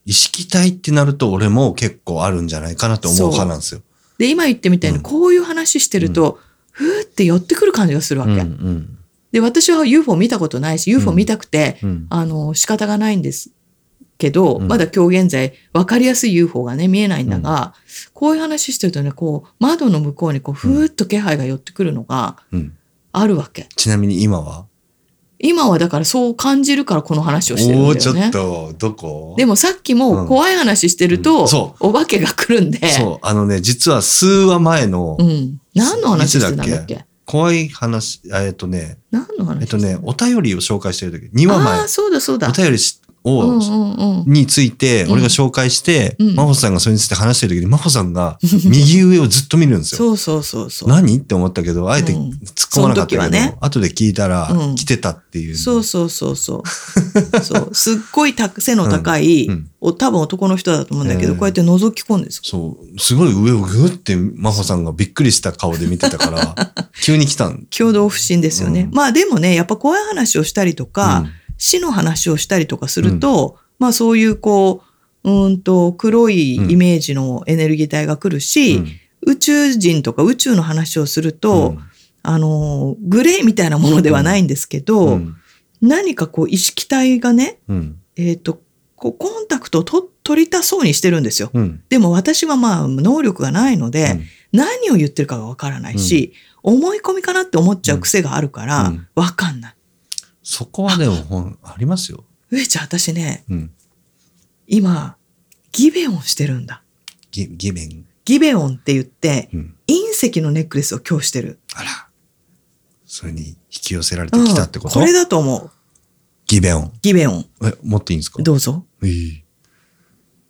意識体ってなると俺も結構あるんじゃないかなって思う派なんですよ。で、今言ってみたいにうん。こういう話してると、ふーって寄ってくる感じがするわけ。うんうん。で、私は UFO 見たことないし、UFO 見たくて、うん。あの、仕方がないんですけど、うん。まだ今日現在分かりやすい UFO がね、見えないんだが、こういう話してるとね、こう、窓の向こうにこう、ふーっと気配が寄ってくるのがうん。あるわけ。ちなみに今は？今はだからそう感じるからこの話をしてるんだよね。ちょっと、どこ？でもさっきも怖い話してるうと、お化けが来るんで、そう、あのね、実は数話前のうん。何の話してたんだっけ？怖い話、えっとね、何の話えっとね、お便りを紹介してる時、2話前。ああ、、そうだそうだ。お便りしうんを。について、俺が紹介して、うん真帆さんがそれについて話してる時に、真帆さんが 右上をずっと見るんですよ。そうそうそうそう。何？って思ったけど、あえてうん突っ込まなかったけど、ね後で聞いたらうん、来てたっていう。そうそうそうそう。そう。すっごいた背の高い、う多分男の人だと思うんだけど、えーこうやって覗き込んですよそう。すごい上をぐって真帆さんがびっくりした顔で見てたから、急に来たん。共同不審ですよね。うんまあでもね、やっぱ怖い話をしたりとか、死の話をしたりとかすると、まあそういうこう、うーんと黒いイメージのエネルギー体が来るし、うん宇宙人とか宇宙の話をすると、うんあの、グレーみたいなものではないんですけど、うん何かこう意識体がね、うん。えっ、と、こうコンタクトをと取りたそうにしてるんですよ。うん。でも私はまあ能力がないので、うん何を言ってるかがわからないし、思い込みかなって思っちゃう癖があるから、うんわかんない。そこはでもほん、ありますよ。上ちゃん私ね、うん。今、ギベオンしてるんだ。ギギベン。ギベオンって言って、うん。隕石のネックレスを今日してる。あら。それに引き寄せられてきたってこと、うんこれだと思う。ギベオン。ギベオン。え、持っていいんですか？どうぞ。いい。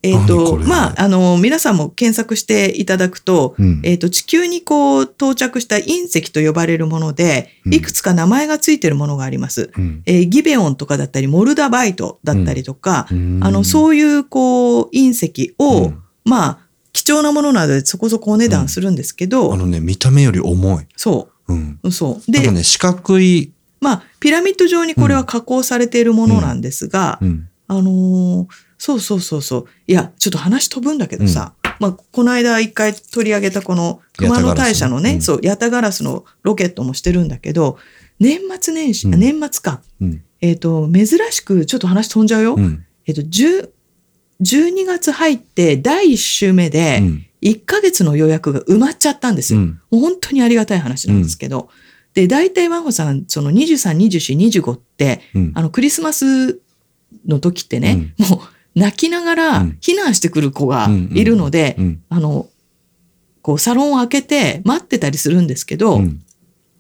えっ、何と、まあ、あの、皆さんも検索していただくと、うんえっ、と、地球にこう到着した隕石と呼ばれるもので、うんいくつか名前がついてるものがあります。うん。えーギベオンとかだったり、モルダバイトだったりとか、うんあの、そういう、こう、隕石を、うんまあ、貴重なものなのでそこそこお値段するんですけど、あのね、見た目より重い。そうん。う、そう。で、なんかね、四角い、まあ、ピラミッド状にこれは加工されているものなんですが、うん。あのーそうそうそうそう。いや、ちょっと話飛ぶんだけどさ、まあ、この間一回取り上げたこの熊野大社のね、ヤタガラスうんそう、ヤタガラスのロケットもしてるんだけど、年末年始、あうん年末か。うん。えっ、と、珍しく、ちょっと話飛んじゃうよ。うん。えっ、と、10 12月入って第1週目で、うん。1ヶ月の予約が埋まっちゃったんですよ。うんもう本当にありがたい話なんですけど。で、大体真帆さん、その23、24、25って、うん。あの、クリスマスの時ってね、もう泣きながらうん避難してくる子がいるので、うん。あの、こう、サロンを開けて待ってたりするんですけど、うん。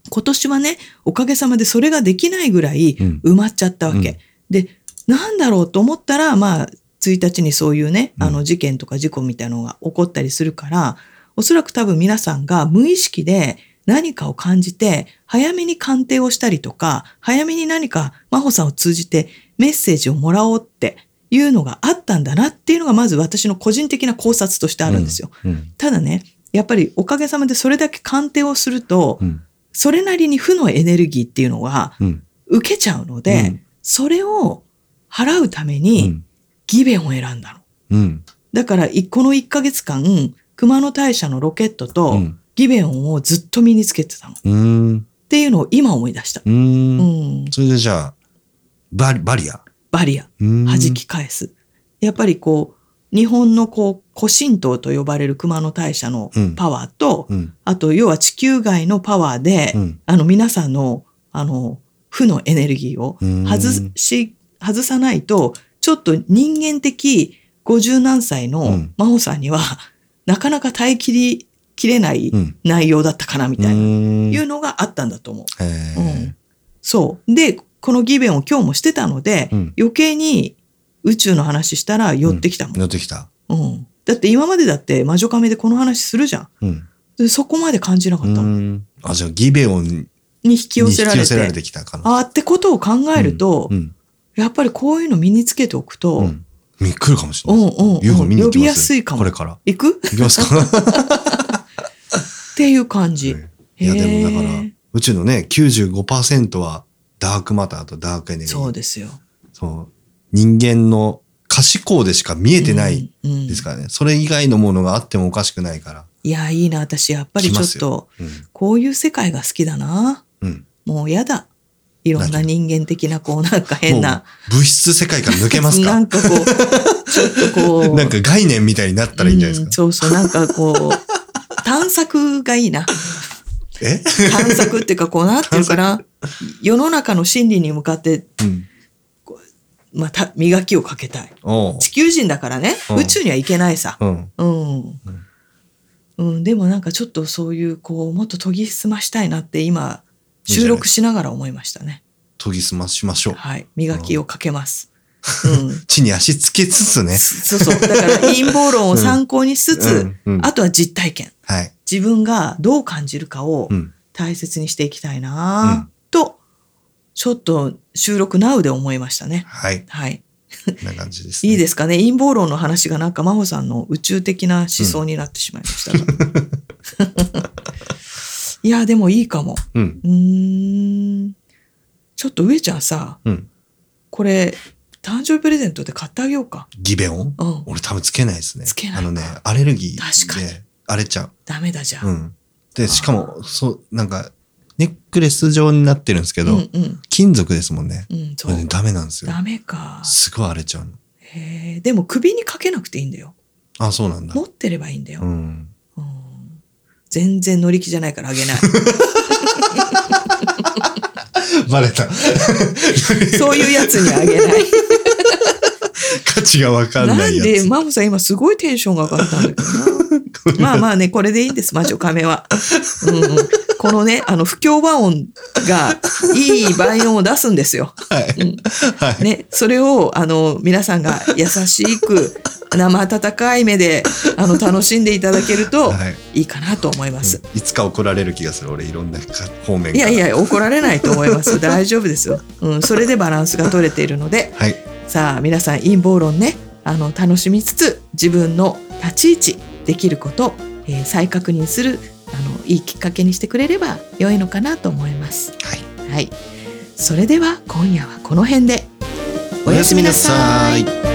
今年はね、おかげさまでそれができないぐらいうん埋まっちゃったわけ。うんで、なんだろうと思ったら、まあ、1日にそういうね、うんあの事件とか事故みたいなのが起こったりするから、おそらく多分皆さんが無意識で何かを感じて、早めに鑑定をしたりとか、早めに何か真帆さんを通じてメッセージをもらおうっていうのがあったんだなっていうのがまず私の個人的な考察としてあるんですよ。うん。ただね、やっぱりおかげさまでそれだけ鑑定をすると、うん。それなりに負のエネルギーっていうのはうん。受けちゃうので、うんそれを払うためうにん。ギベンを選んだの。うん。だから、いこの1ヶ月間、熊野大社のロケットうとん。ギベンをずっと身につけてたの。っうん。ていうのを今思い出した。う。うんん。それでじゃあ、バリ、バリア。バリア。うん弾き返す。やっぱりこう、日本のこう、古神道と呼ばれる熊野大社のうんパワーと、うん。あと、要は地球外のパワーで、うんあの、皆さんの、あの、負のエネルギーをうん外し、外さないと、ちょっと人間的50何歳うのん真帆さんには、なかなか耐えきり、きれないうん。内容だったかな、みたいな、うんいうのがあったんだと思う。へうえん。そう。で、このギベンを今日もしてたので、うん余計に宇宙の話したら寄ってきたもん。乗ってきた。うん。だって今までだって魔女カメでこの話するじゃん。うん。でそこまで感じなかったもん。うんあ、じゃあギベオンにに引き寄せられて。引き寄せられてきたかな。あーってことを考えると、うん。やっぱりこういうの身につけておくと、う。うん見来るかもしれん、ない。うんうんユーフォ見に行きます？呼びやすいかも。これから。行く？行きますか？っていう感じ。いや、でもだかへらー、宇宙のね、95%はダークマターとダークエネルギー。そうですよ。そう。人間の可視光でしか見えてないうんうんですからね。それ以外のものがあってもおかしくないから。いや、いいな。私、やっぱりちょっ来と、うん。こういう世界が好きだな。うん。もうやだ。いろんな人間的な、こう、なんか変な。物質世界から抜けますか？なんかこう、ちょっとこう。なんか概念みたいになったらいいんじゃないですか？うんそうそう、なんかこう、探索がいいな。え？探索っていうか、こう、なんていうかな。世の中の真理に向かって、うん。また、磨きをかけたい。地球人だからね、うん宇宙には行けないさ。うん。うん。うん、でもなんかちょっとそういう、こう、もっと研ぎ澄ましたいなって今、収録しながら思いましたね。研ぎ澄ましましょう。はい。磨きをかけます。うん。地に足つけつつね。そうそう。だから陰謀論を参考にしつつ、あとは実体験。はい。自分がどう感じるかをうん。大切にしていきたいな、と、ちょっと収録ナウで思いましたね。はい。はい。な感じです、ね。いいですかね？陰謀論の話がなんか真帆さんの宇宙的な思想になってしまいましたが。いや、でもいいかも。うん。うーん。ちょっと上ちゃんさ、うん。これ、誕生日プレゼントで買ってあげようか。ギベオンうん。俺多分つけないですね。つけないかあのね、アレルギーで荒れちゃダメだじゃ。う。うんん。で、しかも、そう、なんか、ネックレス状になってるんですけど、うんうん。金属ですもんね。うん、そう。ね、ダメなんですよ。ダメか。すごい荒れちゃうの。へえ。でも首にかけなくていいんだよ。あ、そうなんだ持。ってればいいんだよ。うん。うん全然乗り気じゃないからあげない。バレた。そういうやつにあげない。価値がわかんななんいやつ。で、マムさん今すごいテンションが上がったんだけどな。まあまあね、これでいいんです、魔女亀は。うんうん、このね、あの、不協和音がいい倍音を出すんですよ。はい。はい。ね、それを、あの、皆さんが優しく、生温かい目で、あの、楽しんでいただけるとはいいいかなと思います。いつか怒られる気がする。俺、いろんなか方面。いやいや、怒られないと思います。大丈夫ですよ。うん、それでバランスが取れているので、はい。さあ皆さん陰謀論ねあの楽しみつつ自分の立ち位置できること、えー再確認するあのいいきっかけにしてくれれば良いのかなと思います。はい。はい、それでは今夜はこの辺でおやすみなさい。